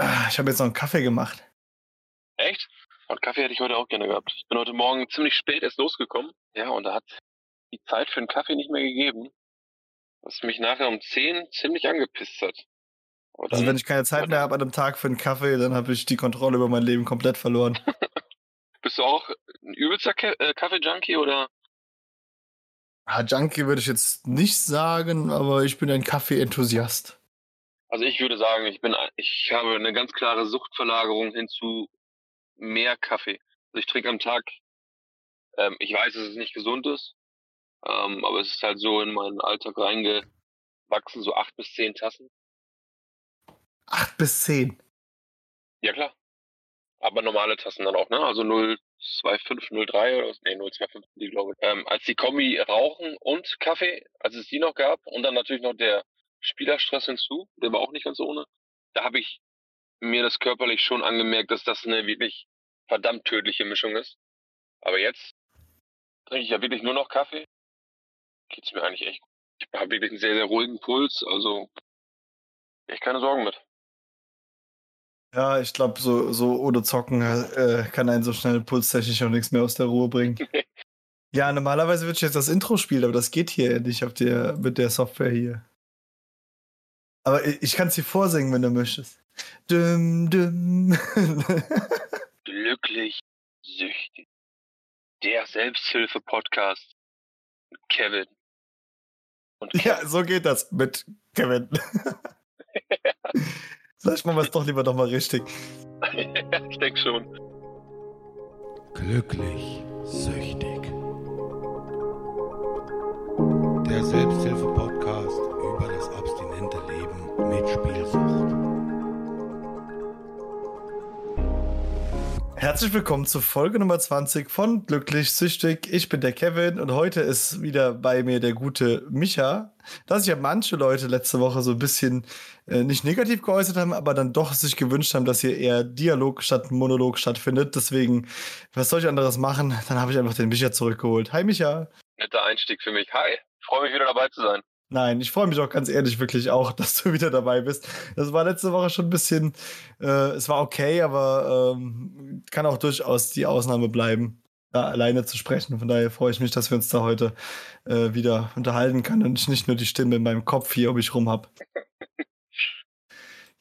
Ah, ich habe jetzt noch einen Kaffee gemacht. Echt? Und Kaffee hätte ich heute auch gerne gehabt. Ich bin heute Morgen ziemlich spät erst losgekommen. Ja, und da hat die Zeit für einen Kaffee nicht mehr gegeben. Was mich nachher um 10 ziemlich angepisst hat. Aber also wenn ich keine Zeit mehr habe an einem Tag für einen Kaffee, dann habe ich die Kontrolle über mein Leben komplett verloren. Bist du auch ein übelster äh, Kaffee-Junkie oder? Ah, Junkie würde ich jetzt nicht sagen, aber ich bin ein Kaffee-Enthusiast. Also ich würde sagen, ich bin, ich habe eine ganz klare Suchtverlagerung hin zu mehr Kaffee. Also ich trinke am Tag, ähm, ich weiß, dass es nicht gesund ist, ähm, aber es ist halt so in meinen Alltag reingewachsen, so acht bis zehn Tassen. Acht bis zehn? Ja klar. Aber normale Tassen dann auch, ne? Also 025, 03 oder nee, 025 die glaube ich. Ähm, als die Kombi Rauchen und Kaffee, als es die noch gab und dann natürlich noch der Spielerstress hinzu, der war auch nicht ganz ohne. Da habe ich mir das körperlich schon angemerkt, dass das eine wirklich verdammt tödliche Mischung ist. Aber jetzt trinke ich ja wirklich nur noch Kaffee. Geht's mir eigentlich echt gut. Ich habe wirklich einen sehr, sehr ruhigen Puls, also echt keine Sorgen mit. Ja, ich glaube, so, so ohne Zocken äh, kann einen so schnell pulstechnisch auch nichts mehr aus der Ruhe bringen. ja, normalerweise würde ich jetzt das Intro spielen, aber das geht hier nicht auf der, mit der Software hier. Aber ich kann es dir vorsingen, wenn du möchtest. Düm, düm. Glücklich süchtig. Der Selbsthilfe-Podcast mit Kevin. Und Kevin. Ja, so geht das mit Kevin. Sag mal was doch lieber doch mal richtig. ich denke schon. Glücklich süchtig. Der Selbsthilfe-Podcast Herzlich willkommen zu Folge Nummer 20 von Glücklich Süchtig. Ich bin der Kevin und heute ist wieder bei mir der gute Micha. Da sich ja manche Leute letzte Woche so ein bisschen äh, nicht negativ geäußert haben, aber dann doch sich gewünscht haben, dass hier eher Dialog statt Monolog stattfindet. Deswegen, was soll ich anderes machen? Dann habe ich einfach den Micha zurückgeholt. Hi Micha. Netter Einstieg für mich. Hi. Freue mich wieder dabei zu sein. Nein, ich freue mich auch ganz ehrlich wirklich auch, dass du wieder dabei bist. Das war letzte Woche schon ein bisschen, äh, es war okay, aber ähm, kann auch durchaus die Ausnahme bleiben, da alleine zu sprechen. Von daher freue ich mich, dass wir uns da heute äh, wieder unterhalten können und ich nicht nur die Stimme in meinem Kopf hier um mich rum habe.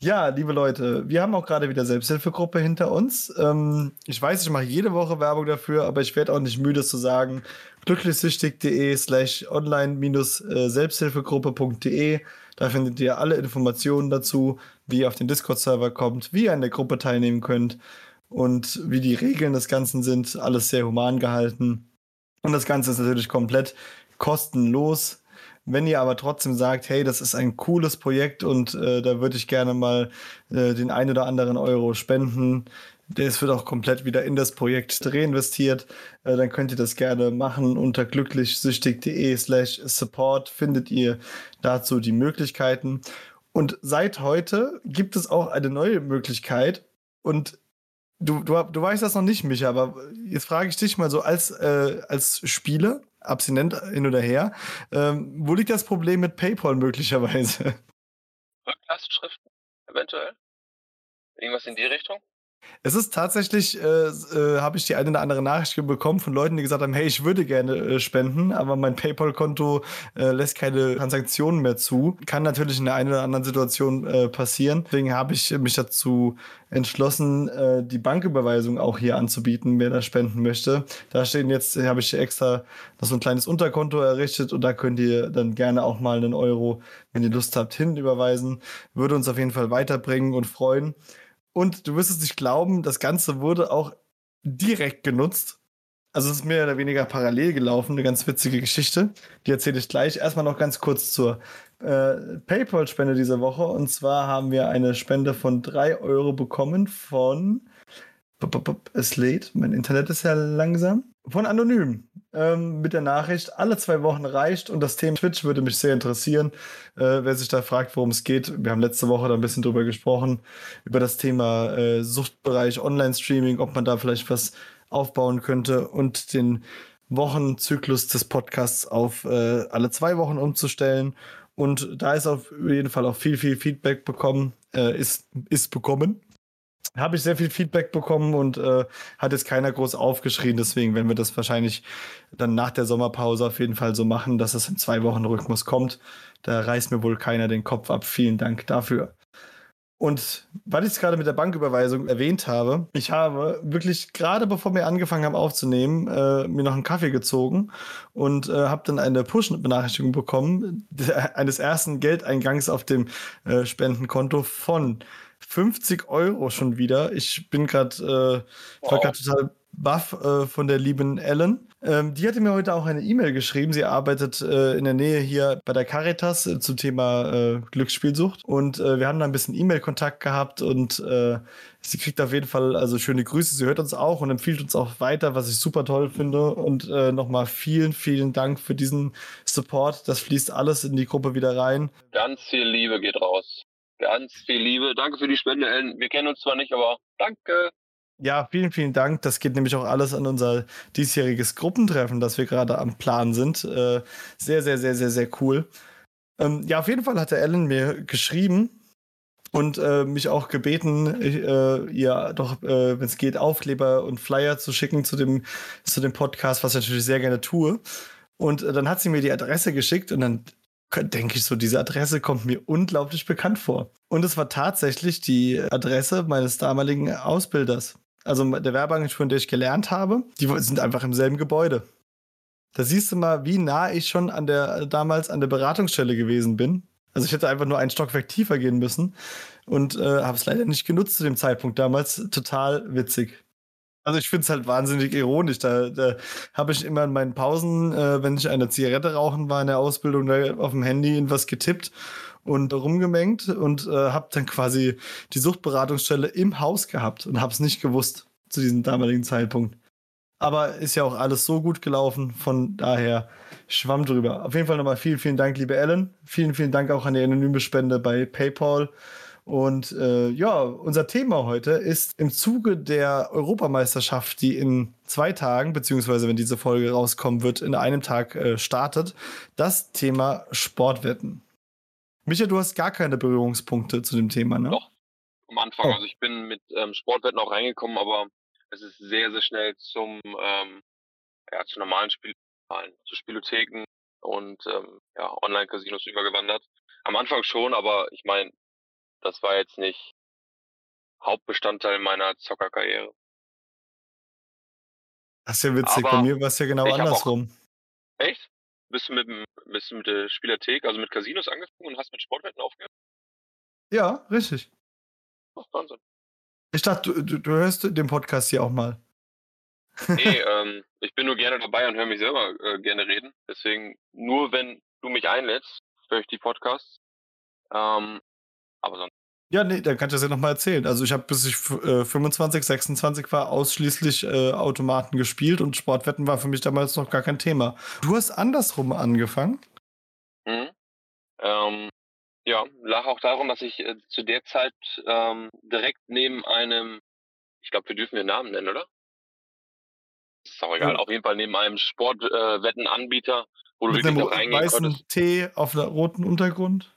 Ja, liebe Leute, wir haben auch gerade wieder Selbsthilfegruppe hinter uns. Ähm, ich weiß, ich mache jede Woche Werbung dafür, aber ich werde auch nicht müde zu sagen, glücklichsüchtig.de slash online-selbsthilfegruppe.de. Da findet ihr alle Informationen dazu, wie ihr auf den Discord-Server kommt, wie ihr an der Gruppe teilnehmen könnt und wie die Regeln des Ganzen sind. Alles sehr human gehalten. Und das Ganze ist natürlich komplett kostenlos. Wenn ihr aber trotzdem sagt, hey, das ist ein cooles Projekt und äh, da würde ich gerne mal äh, den ein oder anderen Euro spenden, das wird auch komplett wieder in das Projekt reinvestiert. Äh, dann könnt ihr das gerne machen. Unter glücklichsüchtig.de slash support findet ihr dazu die Möglichkeiten. Und seit heute gibt es auch eine neue Möglichkeit. Und du, du, du weißt das noch nicht, Micha, aber jetzt frage ich dich mal so als, äh, als Spieler, abstinent hin oder her. Ähm, wo liegt das Problem mit PayPal möglicherweise? Rücklastschriften, eventuell. Irgendwas in die Richtung? Es ist tatsächlich, äh, äh, habe ich die eine oder andere Nachricht bekommen von Leuten, die gesagt haben, hey, ich würde gerne äh, spenden, aber mein PayPal-Konto äh, lässt keine Transaktionen mehr zu. Kann natürlich in der einen oder anderen Situation äh, passieren. Deswegen habe ich mich dazu entschlossen, äh, die Banküberweisung auch hier anzubieten, wer da spenden möchte. Da stehen jetzt, habe ich extra noch so ein kleines Unterkonto errichtet und da könnt ihr dann gerne auch mal einen Euro, wenn ihr Lust habt, hinüberweisen. Würde uns auf jeden Fall weiterbringen und freuen. Und du wirst es nicht glauben, das Ganze wurde auch direkt genutzt. Also es ist mehr oder weniger parallel gelaufen, eine ganz witzige Geschichte. Die erzähle ich gleich. Erstmal noch ganz kurz zur äh, PayPal-Spende dieser Woche. Und zwar haben wir eine Spende von 3 Euro bekommen von es lädt, mein Internet ist ja langsam. Von Anonym. Ähm, mit der Nachricht, alle zwei Wochen reicht und das Thema Twitch würde mich sehr interessieren. Äh, wer sich da fragt, worum es geht, wir haben letzte Woche da ein bisschen drüber gesprochen, über das Thema äh, Suchtbereich, Online-Streaming, ob man da vielleicht was aufbauen könnte und den Wochenzyklus des Podcasts auf äh, alle zwei Wochen umzustellen. Und da ist auf jeden Fall auch viel, viel Feedback bekommen, äh, ist, ist bekommen habe ich sehr viel Feedback bekommen und äh, hat jetzt keiner groß aufgeschrien. Deswegen werden wir das wahrscheinlich dann nach der Sommerpause auf jeden Fall so machen, dass es im zwei Wochen Rhythmus kommt. Da reißt mir wohl keiner den Kopf ab. Vielen Dank dafür. Und weil ich es gerade mit der Banküberweisung erwähnt habe, ich habe wirklich gerade bevor wir angefangen haben aufzunehmen, äh, mir noch einen Kaffee gezogen und äh, habe dann eine Push-Benachrichtigung bekommen eines ersten Geldeingangs auf dem äh, Spendenkonto von 50 Euro schon wieder. Ich bin gerade, äh, war gerade total baff äh, von der lieben Ellen. Ähm, die hatte mir heute auch eine E-Mail geschrieben. Sie arbeitet äh, in der Nähe hier bei der Caritas äh, zum Thema äh, Glücksspielsucht. Und äh, wir haben da ein bisschen E-Mail-Kontakt gehabt und äh, sie kriegt auf jeden Fall also schöne Grüße. Sie hört uns auch und empfiehlt uns auch weiter, was ich super toll finde. Und äh, nochmal vielen, vielen Dank für diesen Support. Das fließt alles in die Gruppe wieder rein. Ganz viel Liebe geht raus. Ganz viel Liebe. Danke für die Spende, Ellen. Wir kennen uns zwar nicht, aber danke. Ja, vielen, vielen Dank. Das geht nämlich auch alles an unser diesjähriges Gruppentreffen, das wir gerade am Plan sind. Äh, sehr, sehr, sehr, sehr, sehr cool. Ähm, ja, auf jeden Fall hat der Ellen mir geschrieben und äh, mich auch gebeten, äh, ihr doch, äh, wenn es geht, Aufkleber und Flyer zu schicken zu dem, zu dem Podcast, was ich natürlich sehr gerne tue. Und äh, dann hat sie mir die Adresse geschickt und dann denke ich so, diese Adresse kommt mir unglaublich bekannt vor. Und es war tatsächlich die Adresse meines damaligen Ausbilders also der Werbeagentur, in der ich gelernt habe, die sind einfach im selben Gebäude. Da siehst du mal, wie nah ich schon an der damals an der Beratungsstelle gewesen bin. Also ich hätte einfach nur einen Stockwerk tiefer gehen müssen und äh, habe es leider nicht genutzt zu dem Zeitpunkt damals. Total witzig. Also ich finde es halt wahnsinnig ironisch. Da, da habe ich immer in meinen Pausen, äh, wenn ich eine Zigarette rauchen war in der Ausbildung, da auf dem Handy irgendwas getippt und rumgemengt und äh, habe dann quasi die Suchtberatungsstelle im Haus gehabt und habe es nicht gewusst zu diesem damaligen Zeitpunkt. Aber ist ja auch alles so gut gelaufen, von daher schwamm drüber. Auf jeden Fall nochmal vielen, vielen Dank, liebe Ellen. Vielen, vielen Dank auch an die anonyme Spende bei PayPal. Und äh, ja, unser Thema heute ist im Zuge der Europameisterschaft, die in zwei Tagen, beziehungsweise wenn diese Folge rauskommen wird, in einem Tag äh, startet, das Thema Sportwetten. Micha, du hast gar keine Berührungspunkte zu dem Thema, ne? Doch, am Anfang. Oh. Also ich bin mit ähm, Sportwetten auch reingekommen, aber es ist sehr, sehr schnell zum, ähm, ja, zu normalen Spielen, zu Spielotheken und ähm, ja, Online-Casinos übergewandert. Am Anfang schon, aber ich meine, das war jetzt nicht Hauptbestandteil meiner Zockerkarriere. Das ist ja witzig. Aber Bei mir war es ja genau andersrum. Auch, echt? Bist du mit, bist du mit der Spielathek, also mit Casinos angefangen und hast mit Sportwetten aufgehört? Ja, richtig. Ach, Wahnsinn. Ich dachte, du, du, du hörst den Podcast hier auch mal. Nee, ähm, ich bin nur gerne dabei und höre mich selber äh, gerne reden. Deswegen, nur wenn du mich einlädst, höre ich die Podcasts. Ähm, aber sonst ja, nee, dann kannst du das ja nochmal erzählen. Also ich habe bis ich äh, 25, 26 war ausschließlich äh, Automaten gespielt und Sportwetten war für mich damals noch gar kein Thema. Du hast andersrum angefangen? Mhm. Ähm, ja, lag auch darum, dass ich äh, zu der Zeit ähm, direkt neben einem, ich glaube, wir dürfen den Namen nennen, oder? Ist auch egal, ja. auf jeden Fall neben einem Sportwettenanbieter, äh, wo du Mit wirklich einem reingehen weißen konntest. Tee auf einem roten Untergrund?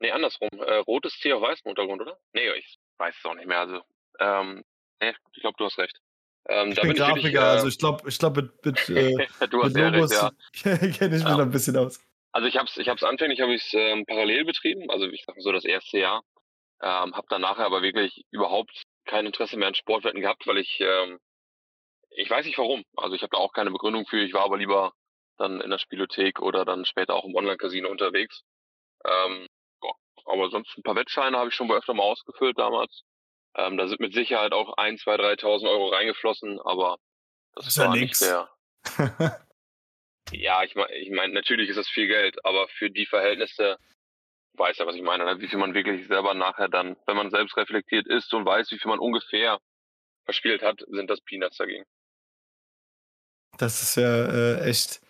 Nee, andersrum. Äh, rotes Tee auf weißem Untergrund, oder? Nee, ich weiß es auch nicht mehr. Also, ähm, nee, ich glaube, du hast recht. Ähm, ich bin Grafiker, ich, äh, also ich glaube, ich glaube mit, mit, äh, du hast mit Logos recht, ja. kenne ich mich ja. noch ein bisschen aus. Also ich habe es ich hab's anfänglich habe ich ähm, parallel betrieben, also ich sag mal so das erste Jahr. Ähm, habe dann nachher aber wirklich überhaupt kein Interesse mehr an Sportwetten gehabt, weil ich ähm, ich weiß nicht warum. Also ich habe da auch keine Begründung für. Ich war aber lieber dann in der Spielothek oder dann später auch im Online-Casino unterwegs. Ähm, aber sonst ein paar Wettscheine habe ich schon öfter mal ausgefüllt damals. Ähm, da sind mit Sicherheit auch ein, zwei, 3.000 Euro reingeflossen, aber das, das ist ja nicht der. ja, ich meine, ich mein, natürlich ist das viel Geld, aber für die Verhältnisse, weiß ja, was ich meine, ne? wie viel man wirklich selber nachher dann, wenn man selbst reflektiert ist und weiß, wie viel man ungefähr verspielt hat, sind das Peanuts dagegen. Das ist ja äh, echt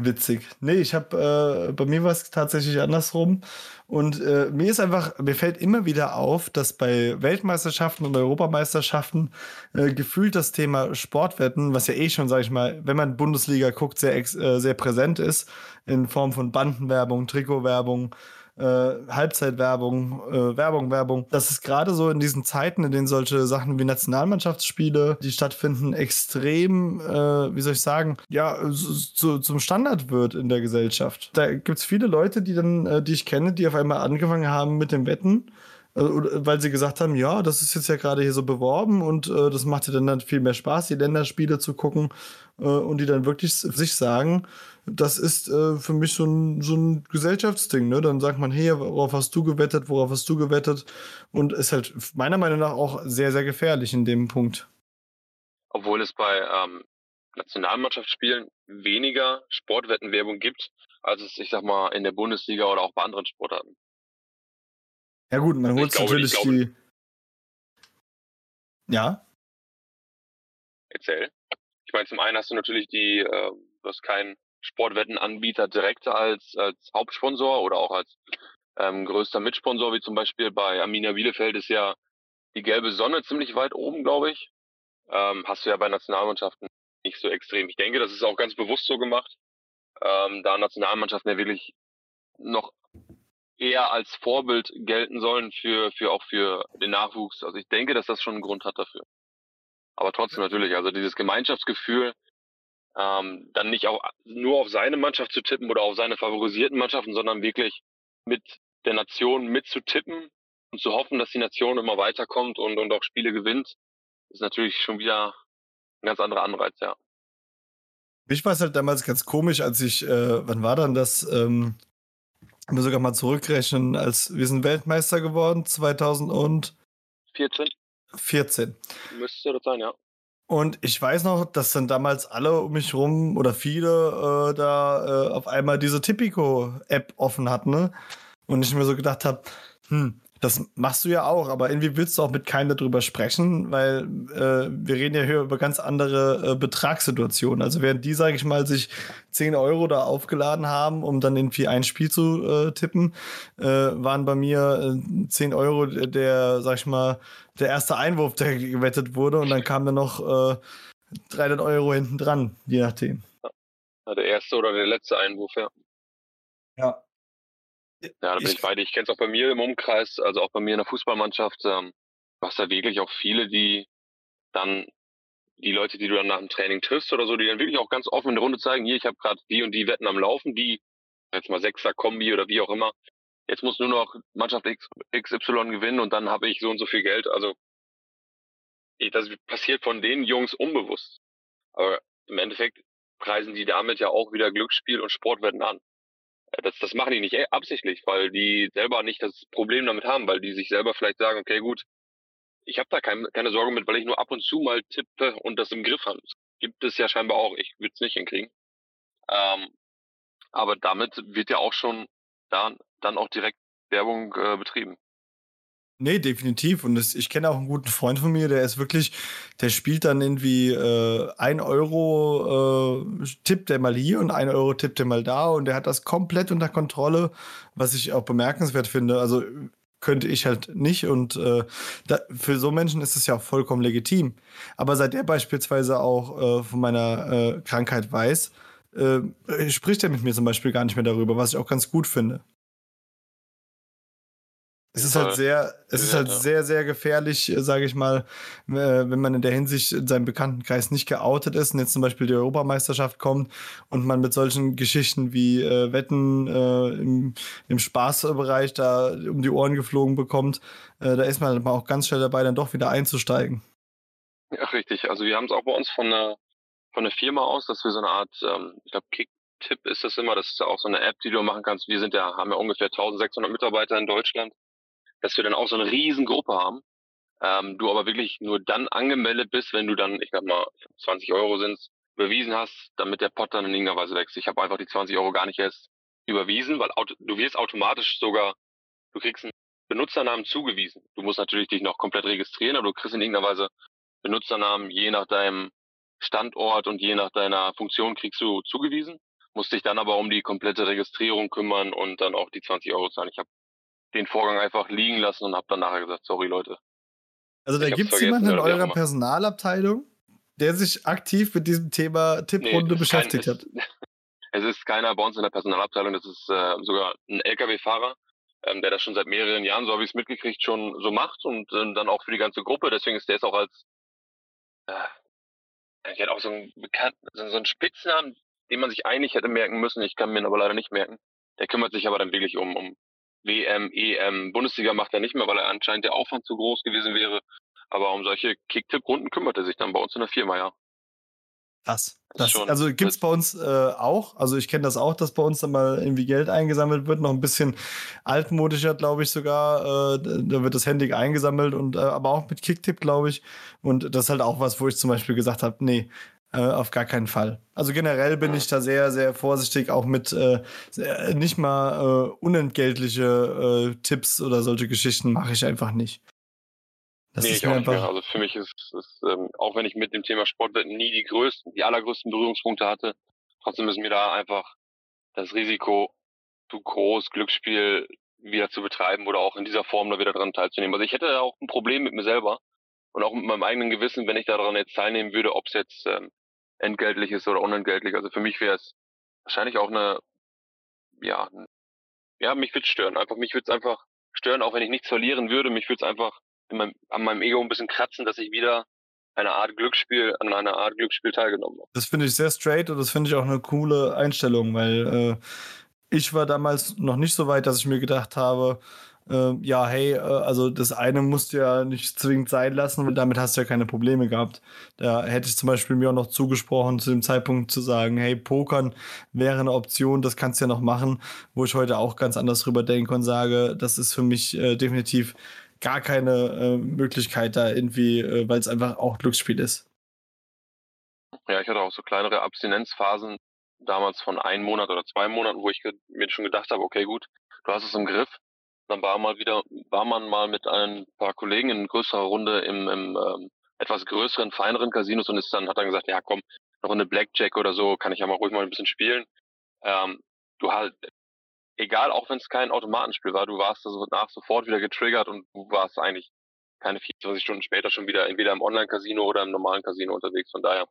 Witzig. Nee, ich habe, äh, bei mir war es tatsächlich andersrum. Und äh, mir ist einfach, mir fällt immer wieder auf, dass bei Weltmeisterschaften und Europameisterschaften äh, gefühlt das Thema Sportwetten, was ja eh schon, sag ich mal, wenn man Bundesliga guckt, sehr, äh, sehr präsent ist, in Form von Bandenwerbung, Trikotwerbung, äh, Halbzeitwerbung, äh, Werbung, Werbung. Das ist gerade so in diesen Zeiten, in denen solche Sachen wie Nationalmannschaftsspiele, die stattfinden, extrem, äh, wie soll ich sagen, ja, so, zum Standard wird in der Gesellschaft. Da gibt es viele Leute, die dann, äh, die ich kenne, die auf einmal angefangen haben mit dem Wetten weil sie gesagt haben, ja, das ist jetzt ja gerade hier so beworben und äh, das macht ja dann viel mehr Spaß, die Länderspiele zu gucken äh, und die dann wirklich sich sagen, das ist äh, für mich so ein, so ein Gesellschaftsding. Ne? Dann sagt man, hey, worauf hast du gewettet, worauf hast du gewettet? Und ist halt meiner Meinung nach auch sehr, sehr gefährlich in dem Punkt. Obwohl es bei ähm, Nationalmannschaftsspielen weniger Sportwettenwerbung gibt, als es, ich sag mal, in der Bundesliga oder auch bei anderen Sportarten. Ja, gut, man holt natürlich die. Ja. Erzähl. Ich meine, zum einen hast du natürlich die, äh, du hast keinen Sportwettenanbieter direkt als, als Hauptsponsor oder auch als ähm, größter Mitsponsor, wie zum Beispiel bei Arminia Bielefeld ist ja die gelbe Sonne ziemlich weit oben, glaube ich. Ähm, hast du ja bei Nationalmannschaften nicht so extrem. Ich denke, das ist auch ganz bewusst so gemacht, ähm, da Nationalmannschaften ja wirklich noch eher als Vorbild gelten sollen für, für auch für den Nachwuchs. Also ich denke, dass das schon einen Grund hat dafür. Aber trotzdem natürlich, also dieses Gemeinschaftsgefühl, ähm, dann nicht auch nur auf seine Mannschaft zu tippen oder auf seine favorisierten Mannschaften, sondern wirklich mit der Nation mitzutippen und zu hoffen, dass die Nation immer weiterkommt und, und auch Spiele gewinnt, ist natürlich schon wieder ein ganz anderer Anreiz, ja. Mich war es halt damals ganz komisch, als ich, äh, wann war dann das? Ähm, wir sogar mal zurückrechnen, als wir sind Weltmeister geworden, 2014. 14. Müsste das sein, ja. Und ich weiß noch, dass dann damals alle um mich rum oder viele äh, da äh, auf einmal diese Tipico-App offen hatten. Ne? Und ich mir so gedacht habe, hm, das machst du ja auch, aber irgendwie willst du auch mit keinem darüber sprechen, weil äh, wir reden ja hier über ganz andere äh, Betragssituationen. Also während die, sage ich mal, sich 10 Euro da aufgeladen haben, um dann irgendwie ein Spiel zu äh, tippen, äh, waren bei mir äh, 10 Euro der, sag ich mal, der erste Einwurf, der gewettet wurde und dann kam dann noch äh, 300 Euro hinten dran, je nachdem. Ja, der erste oder der letzte Einwurf, ja. Ja, ja, da bin ich, ich bei dir. Ich kenne es auch bei mir im Umkreis, also auch bei mir in der Fußballmannschaft. Ähm, du hast da wirklich auch viele, die dann die Leute, die du dann nach dem Training triffst oder so, die dann wirklich auch ganz offen in der Runde zeigen, hier, ich habe gerade die und die Wetten am Laufen, die jetzt mal Sechser Kombi oder wie auch immer. Jetzt muss nur noch Mannschaft X, XY gewinnen und dann habe ich so und so viel Geld. Also das passiert von den Jungs unbewusst. Aber im Endeffekt preisen die damit ja auch wieder Glücksspiel und Sportwetten an. Äh, das, das machen die nicht absichtlich, weil die selber nicht das Problem damit haben, weil die sich selber vielleicht sagen, okay, gut, ich habe da kein, keine Sorge mit, weil ich nur ab und zu mal tippe und das im Griff habe. Gibt es ja scheinbar auch. Ich würde es nicht hinkriegen. Ähm, aber damit wird ja auch schon da, dann auch direkt Werbung äh, betrieben. Nee, definitiv. Und das, ich kenne auch einen guten Freund von mir, der ist wirklich, der spielt dann irgendwie äh, ein Euro äh, tippt der mal hier und ein Euro tippt der mal da und der hat das komplett unter Kontrolle, was ich auch bemerkenswert finde. Also könnte ich halt nicht und äh, da, für so Menschen ist es ja auch vollkommen legitim. Aber seit er beispielsweise auch äh, von meiner äh, Krankheit weiß, äh, spricht er mit mir zum Beispiel gar nicht mehr darüber, was ich auch ganz gut finde. Es ist halt sehr, es ist halt sehr, sehr gefährlich, äh, sage ich mal, äh, wenn man in der Hinsicht in seinem Bekanntenkreis nicht geoutet ist und jetzt zum Beispiel die Europameisterschaft kommt und man mit solchen Geschichten wie äh, Wetten äh, im, im Spaßbereich da um die Ohren geflogen bekommt, äh, da ist man auch ganz schnell dabei, dann doch wieder einzusteigen. Ja, richtig. Also wir haben es auch bei uns von einer, von einer Firma aus, dass wir so eine Art, ähm, ich glaube, Kick-Tipp ist das immer, das ist ja auch so eine App, die du machen kannst. Wir sind ja, haben ja ungefähr 1600 Mitarbeiter in Deutschland dass wir dann auch so eine riesen Gruppe haben. Ähm, du aber wirklich nur dann angemeldet bist, wenn du dann, ich sag mal, 20 Euro sind, überwiesen hast, damit der Pot dann in irgendeiner Weise wächst. Ich habe einfach die 20 Euro gar nicht erst überwiesen, weil du wirst automatisch sogar, du kriegst einen Benutzernamen zugewiesen. Du musst natürlich dich noch komplett registrieren, aber du kriegst in irgendeiner Weise Benutzernamen je nach deinem Standort und je nach deiner Funktion kriegst du zugewiesen, musst dich dann aber um die komplette Registrierung kümmern und dann auch die 20 Euro zahlen. Ich habe den Vorgang einfach liegen lassen und habe dann nachher gesagt, sorry Leute. Also da gibt es jemanden in eurer Personalabteilung, der sich aktiv mit diesem Thema Tipprunde nee, beschäftigt kein, hat. Es, es, ist keiner bei uns in der Personalabteilung, das ist äh, sogar ein LKW-Fahrer, ähm, der das schon seit mehreren Jahren, so habe ich es mitgekriegt, schon so macht und äh, dann auch für die ganze Gruppe. Deswegen ist der jetzt auch als äh, er hat auch so einen bekannten, so einen Spitznamen, den man sich eigentlich hätte merken müssen. Ich kann mir ihn aber leider nicht merken. Der kümmert sich aber dann wirklich um, um WM, EM. Bundesliga macht er nicht mehr, weil er anscheinend der Aufwand zu groß gewesen wäre. Aber um solche Kicktipp-Runden kümmert er sich dann bei uns in der Firma, ja. Krass. Das, schon, also gibt es bei uns äh, auch. Also ich kenne das auch, dass bei uns dann mal irgendwie Geld eingesammelt wird. Noch ein bisschen altmodischer, glaube ich sogar. Äh, da wird das händig eingesammelt und äh, aber auch mit Kicktipp, glaube ich. Und das ist halt auch was, wo ich zum Beispiel gesagt habe, nee, äh, auf gar keinen Fall. Also generell bin ich da sehr, sehr vorsichtig, auch mit äh, nicht mal äh, unentgeltliche äh, Tipps oder solche Geschichten mache ich einfach nicht. Das nee, ich auch nicht mehr. Also für mich ist, ist ähm, auch wenn ich mit dem Thema Sportwetten nie die größten, die allergrößten Berührungspunkte hatte, trotzdem ist mir da einfach das Risiko zu groß, Glücksspiel wieder zu betreiben oder auch in dieser Form da wieder dran teilzunehmen. Also ich hätte auch ein Problem mit mir selber und auch mit meinem eigenen Gewissen, wenn ich daran jetzt teilnehmen würde, ob es jetzt ähm, entgeltlich ist oder unentgeltlich. Also für mich wäre es wahrscheinlich auch eine, ja, ja, mich würde stören. Einfach, mich würde es einfach stören, auch wenn ich nichts verlieren würde. Mich würde es einfach meinem, an meinem Ego ein bisschen kratzen, dass ich wieder eine Art Glücksspiel, an einer Art Glücksspiel teilgenommen habe. Das finde ich sehr straight und das finde ich auch eine coole Einstellung, weil äh, ich war damals noch nicht so weit, dass ich mir gedacht habe, äh, ja, hey, äh, also das eine musst du ja nicht zwingend sein lassen, und damit hast du ja keine Probleme gehabt. Da hätte ich zum Beispiel mir auch noch zugesprochen, zu dem Zeitpunkt zu sagen, hey, Pokern wäre eine Option, das kannst du ja noch machen, wo ich heute auch ganz anders drüber denke und sage, das ist für mich äh, definitiv gar keine äh, Möglichkeit da irgendwie, äh, weil es einfach auch Glücksspiel ist. Ja, ich hatte auch so kleinere Abstinenzphasen damals von einem Monat oder zwei Monaten, wo ich mir schon gedacht habe, okay, gut, du hast es im Griff. Dann war mal wieder, war man mal mit ein paar Kollegen in größerer Runde im, im ähm, etwas größeren, feineren Casinos und ist dann, hat dann gesagt, ja komm, eine Runde Blackjack oder so, kann ich ja mal ruhig mal ein bisschen spielen. Ähm, du halt, egal, auch wenn es kein Automatenspiel war, du warst also nach sofort wieder getriggert und du warst eigentlich keine 24 Stunden später schon wieder entweder im Online-Casino oder im normalen Casino unterwegs. Von daher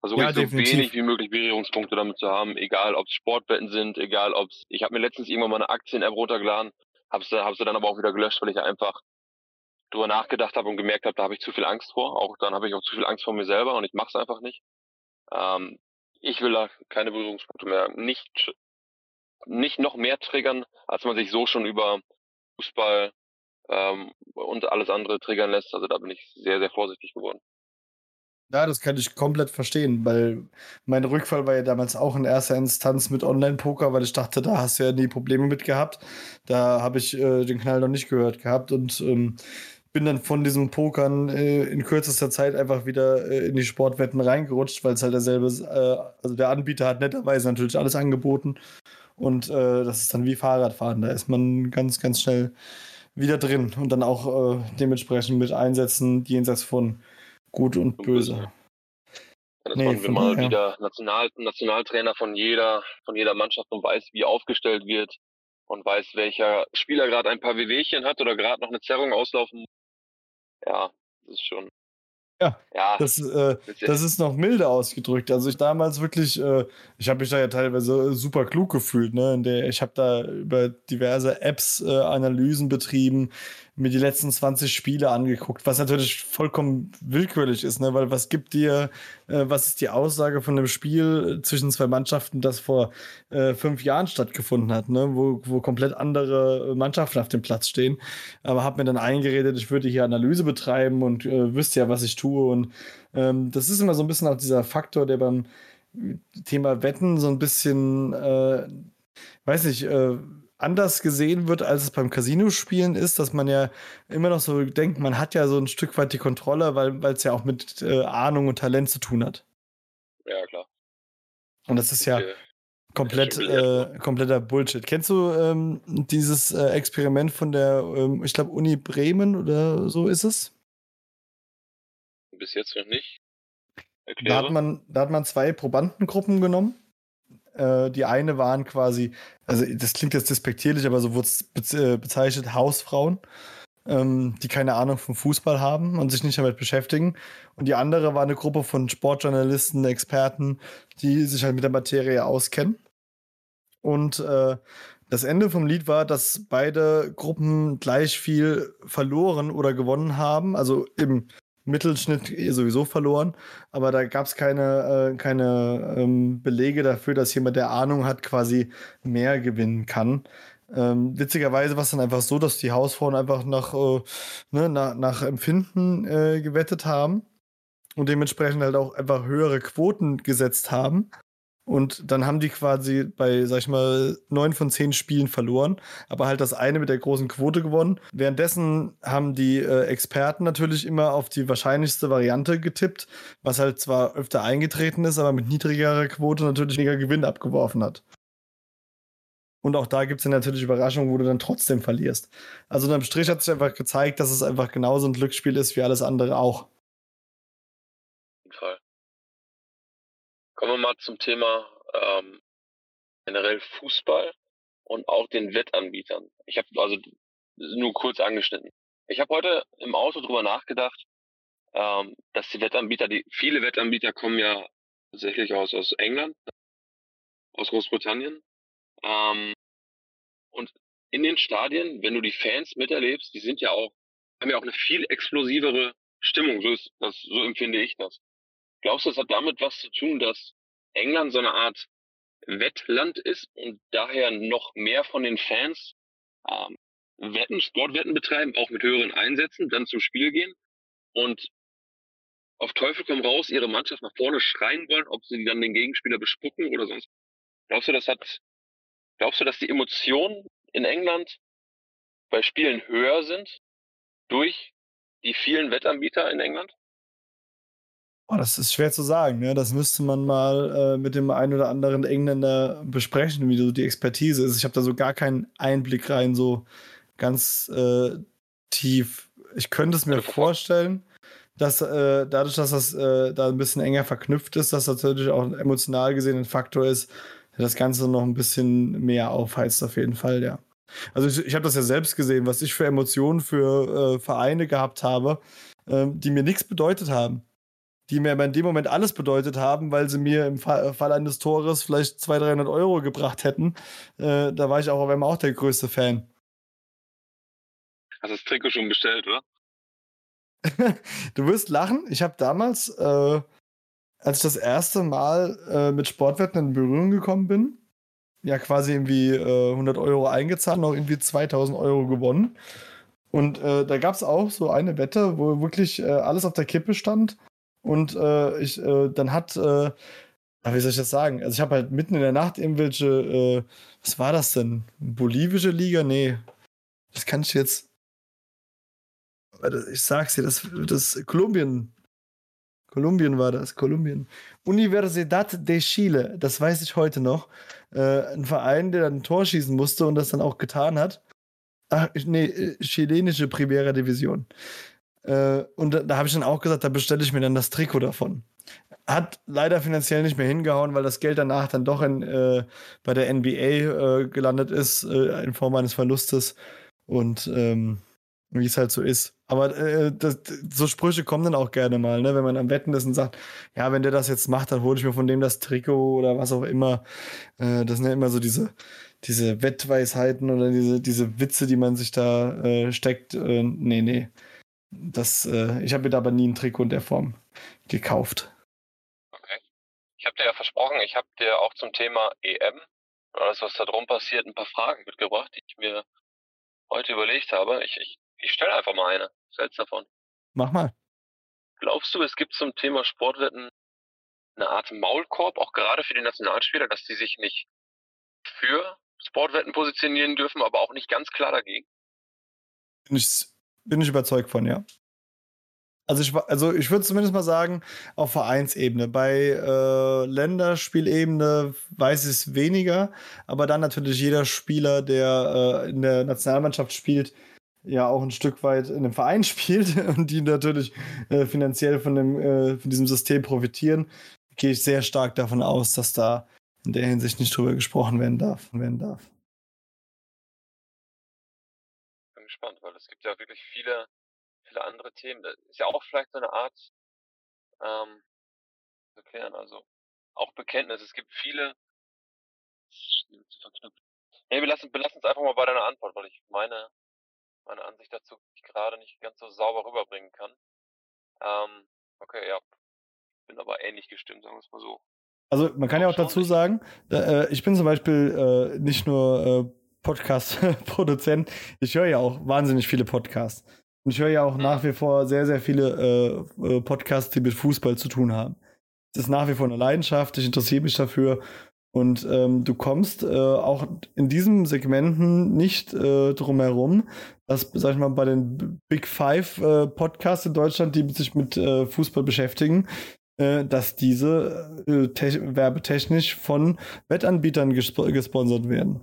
versuche ja, ich so definitiv. wenig wie möglich Berührungspunkte damit zu haben, egal ob es Sportwetten sind, egal ob es, ich habe mir letztens irgendwann mal eine Aktien-App runtergeladen, habe sie, hab sie dann aber auch wieder gelöscht, weil ich einfach drüber nachgedacht habe und gemerkt habe, da habe ich zu viel Angst vor. Auch dann habe ich auch zu viel Angst vor mir selber und ich mache es einfach nicht. Ähm, ich will da keine Berührungspunkte mehr. Nicht nicht noch mehr triggern, als man sich so schon über Fußball ähm, und alles andere triggern lässt. Also da bin ich sehr, sehr vorsichtig geworden. Ja, das kann ich komplett verstehen, weil mein Rückfall war ja damals auch in erster Instanz mit Online-Poker, weil ich dachte, da hast du ja nie Probleme mit gehabt. Da habe ich äh, den Knall noch nicht gehört gehabt und ähm, bin dann von diesem Pokern äh, in kürzester Zeit einfach wieder äh, in die Sportwetten reingerutscht, weil es halt derselbe, äh, also der Anbieter hat netterweise natürlich alles angeboten und äh, das ist dann wie Fahrradfahren. Da ist man ganz, ganz schnell wieder drin und dann auch äh, dementsprechend mit Einsätzen jenseits von Gut und Böse. Dann ist nee, man mal ja. wieder National Nationaltrainer von jeder, von jeder Mannschaft und weiß, wie aufgestellt wird und weiß, welcher Spieler gerade ein paar Wehwehchen hat oder gerade noch eine Zerrung auslaufen muss. Ja, das ist schon ja, ja das, äh, das ist noch milde ausgedrückt. Also ich damals wirklich, äh, ich habe mich da ja teilweise super klug gefühlt. Ne? Ich habe da über diverse Apps äh, Analysen betrieben, mir die letzten 20 Spiele angeguckt, was natürlich vollkommen willkürlich ist, ne? weil was gibt dir, äh, was ist die Aussage von einem Spiel zwischen zwei Mannschaften, das vor äh, fünf Jahren stattgefunden hat, ne? wo, wo komplett andere Mannschaften auf dem Platz stehen. Aber habe mir dann eingeredet, ich würde hier Analyse betreiben und äh, wüsste ja, was ich tue. Und ähm, das ist immer so ein bisschen auch dieser Faktor, der beim Thema Wetten so ein bisschen, äh, weiß nicht, äh, anders gesehen wird, als es beim Casino-Spielen ist, dass man ja immer noch so denkt, man hat ja so ein Stück weit die Kontrolle, weil es ja auch mit äh, Ahnung und Talent zu tun hat. Ja, klar. Und das ist ja okay. komplett, äh, kompletter Bullshit. Kennst du ähm, dieses äh, Experiment von der, ähm, ich glaube, Uni Bremen oder so ist es? Bis jetzt noch nicht. Da hat, man, da hat man zwei Probandengruppen genommen äh, die eine waren quasi, also das klingt jetzt despektierlich, aber so wurde es äh, bezeichnet, Hausfrauen, ähm, die keine Ahnung vom Fußball haben und sich nicht damit beschäftigen. Und die andere war eine Gruppe von Sportjournalisten, Experten, die sich halt mit der Materie auskennen. Und äh, Das Ende vom Lied war, dass beide Gruppen gleich viel verloren oder gewonnen haben. Also im Mittelschnitt sowieso verloren. Aber da gab es keine, äh, keine ähm, Belege dafür, dass jemand, der Ahnung hat, quasi mehr gewinnen kann. Ähm, witzigerweise war es dann einfach so, dass die Hausfrauen einfach nach, äh, ne, nach, nach Empfinden äh, gewettet haben und dementsprechend halt auch einfach höhere Quoten gesetzt haben. Und dann haben die quasi bei, sag ich mal, neun von zehn Spielen verloren, aber halt das eine mit der großen Quote gewonnen. Währenddessen haben die äh, Experten natürlich immer auf die wahrscheinlichste Variante getippt, was halt zwar öfter eingetreten ist, aber mit niedrigerer Quote natürlich weniger Gewinn abgeworfen hat. Und auch da gibt es dann natürlich Überraschungen, wo du dann trotzdem verlierst. Also unterm Strich hat sich einfach gezeigt, dass es einfach genauso ein Glücksspiel ist wie alles andere auch. Kommen wir mal zum Thema ähm, generell Fußball und auch den Wettanbietern. Ich habe also nur kurz angeschnitten. Ich habe heute im Auto drüber nachgedacht, ähm, dass die Wettanbieter, die viele Wettanbieter kommen ja tatsächlich aus, aus England, aus Großbritannien ähm, und in den Stadien, wenn du die Fans miterlebst, die sind ja auch, haben ja auch eine viel explosivere Stimmung. So ist das, so empfinde ich das. Glaubst du, es hat damit was zu tun, dass England so eine Art Wettland ist und daher noch mehr von den Fans ähm, Wetten, Sportwetten betreiben, auch mit höheren Einsätzen, dann zum Spiel gehen und auf Teufel komm raus ihre Mannschaft nach vorne schreien wollen, ob sie dann den Gegenspieler bespucken oder sonst. Glaubst du, das hat Glaubst du, dass die Emotionen in England bei Spielen höher sind durch die vielen Wettanbieter in England? Oh, das ist schwer zu sagen. Ne? Das müsste man mal äh, mit dem einen oder anderen Engländer besprechen, wie so die Expertise ist. Ich habe da so gar keinen Einblick rein, so ganz äh, tief. Ich könnte es mir vorstellen, dass äh, dadurch, dass das äh, da ein bisschen enger verknüpft ist, dass das natürlich auch emotional gesehen ein Faktor ist, das Ganze noch ein bisschen mehr aufheizt, auf jeden Fall, ja. Also ich, ich habe das ja selbst gesehen, was ich für Emotionen für äh, Vereine gehabt habe, äh, die mir nichts bedeutet haben. Die mir aber in dem Moment alles bedeutet haben, weil sie mir im Fall, Fall eines Tores vielleicht 200, 300 Euro gebracht hätten. Äh, da war ich auch auf einmal auch der größte Fan. Hast das Trikot schon bestellt, oder? du wirst lachen. Ich habe damals äh, als ich das erste Mal äh, mit Sportwetten in Berührung gekommen bin, ja quasi irgendwie äh, 100 Euro eingezahlt, noch irgendwie 2000 Euro gewonnen. Und äh, da gab es auch so eine Wette, wo wirklich äh, alles auf der Kippe stand. Und äh, ich, äh, dann hat, wie soll ich das sagen? Also ich habe halt mitten in der Nacht irgendwelche, was war das denn? Bolivische Liga? Nee. Das kann ich jetzt. Ich sag's dir, das, das Kolumbien, Kolumbien war das, Kolumbien. Universidad de Chile, das weiß ich heute noch. Äh, ein Verein, der dann ein Tor schießen musste und das dann auch getan hat. Ach, nee, äh, chilenische Primera Division. Äh, und da, da habe ich dann auch gesagt, da bestelle ich mir dann das Trikot davon. Hat leider finanziell nicht mehr hingehauen, weil das Geld danach dann doch in, äh, bei der NBA äh, gelandet ist, äh, in Form eines Verlustes. Und ähm, wie es halt so ist. Aber äh, das, so Sprüche kommen dann auch gerne mal, ne? wenn man am Wetten ist und sagt, ja, wenn der das jetzt macht, dann hole ich mir von dem das Trikot oder was auch immer. Äh, das sind ja immer so diese, diese Wettweisheiten oder diese, diese Witze, die man sich da äh, steckt. Äh, nee, nee. Das, äh, ich habe mir da aber nie ein Trikot in der Form gekauft. Okay. Ich habe dir ja versprochen, ich habe dir auch zum Thema EM, alles was da drum passiert, ein paar Fragen mitgebracht, die ich mir heute überlegt habe. Ich, ich ich stelle einfach mal eine. Was davon? Mach mal. Glaubst du, es gibt zum Thema Sportwetten eine Art Maulkorb, auch gerade für die Nationalspieler, dass die sich nicht für Sportwetten positionieren dürfen, aber auch nicht ganz klar dagegen? Bin ich, bin ich überzeugt von, ja. Also ich, also ich würde zumindest mal sagen, auf Vereinsebene. Bei äh, Länderspielebene weiß ich es weniger, aber dann natürlich jeder Spieler, der äh, in der Nationalmannschaft spielt, ja auch ein Stück weit in einem Verein spielt und die natürlich äh, finanziell von, dem, äh, von diesem System profitieren, gehe ich sehr stark davon aus, dass da in der Hinsicht nicht drüber gesprochen werden darf. Werden darf. Weil es gibt ja wirklich viele, viele andere Themen. Das ist ja auch vielleicht so eine Art ähm, zu erklären, also auch Bekenntnis. Es gibt viele zu verknüpfen. Nee, wir lassen, belassen es einfach mal bei deiner Antwort, weil ich meine, meine Ansicht dazu gerade nicht ganz so sauber rüberbringen kann. Ähm, okay, ja. Bin aber ähnlich gestimmt, sagen wir es mal so. Also man kann ja auch dazu sagen, äh, ich bin zum Beispiel äh, nicht nur äh, Podcast-Produzent, ich höre ja auch wahnsinnig viele Podcasts. Und ich höre ja auch mhm. nach wie vor sehr, sehr viele äh, äh, Podcasts, die mit Fußball zu tun haben. Es ist nach wie vor eine Leidenschaft, ich interessiere mich dafür. Und ähm, du kommst äh, auch in diesen Segmenten nicht äh, drum herum, dass, sag ich mal, bei den Big Five äh, Podcasts in Deutschland, die sich mit äh, Fußball beschäftigen, äh, dass diese äh, werbetechnisch von Wettanbietern gesp gesponsert werden.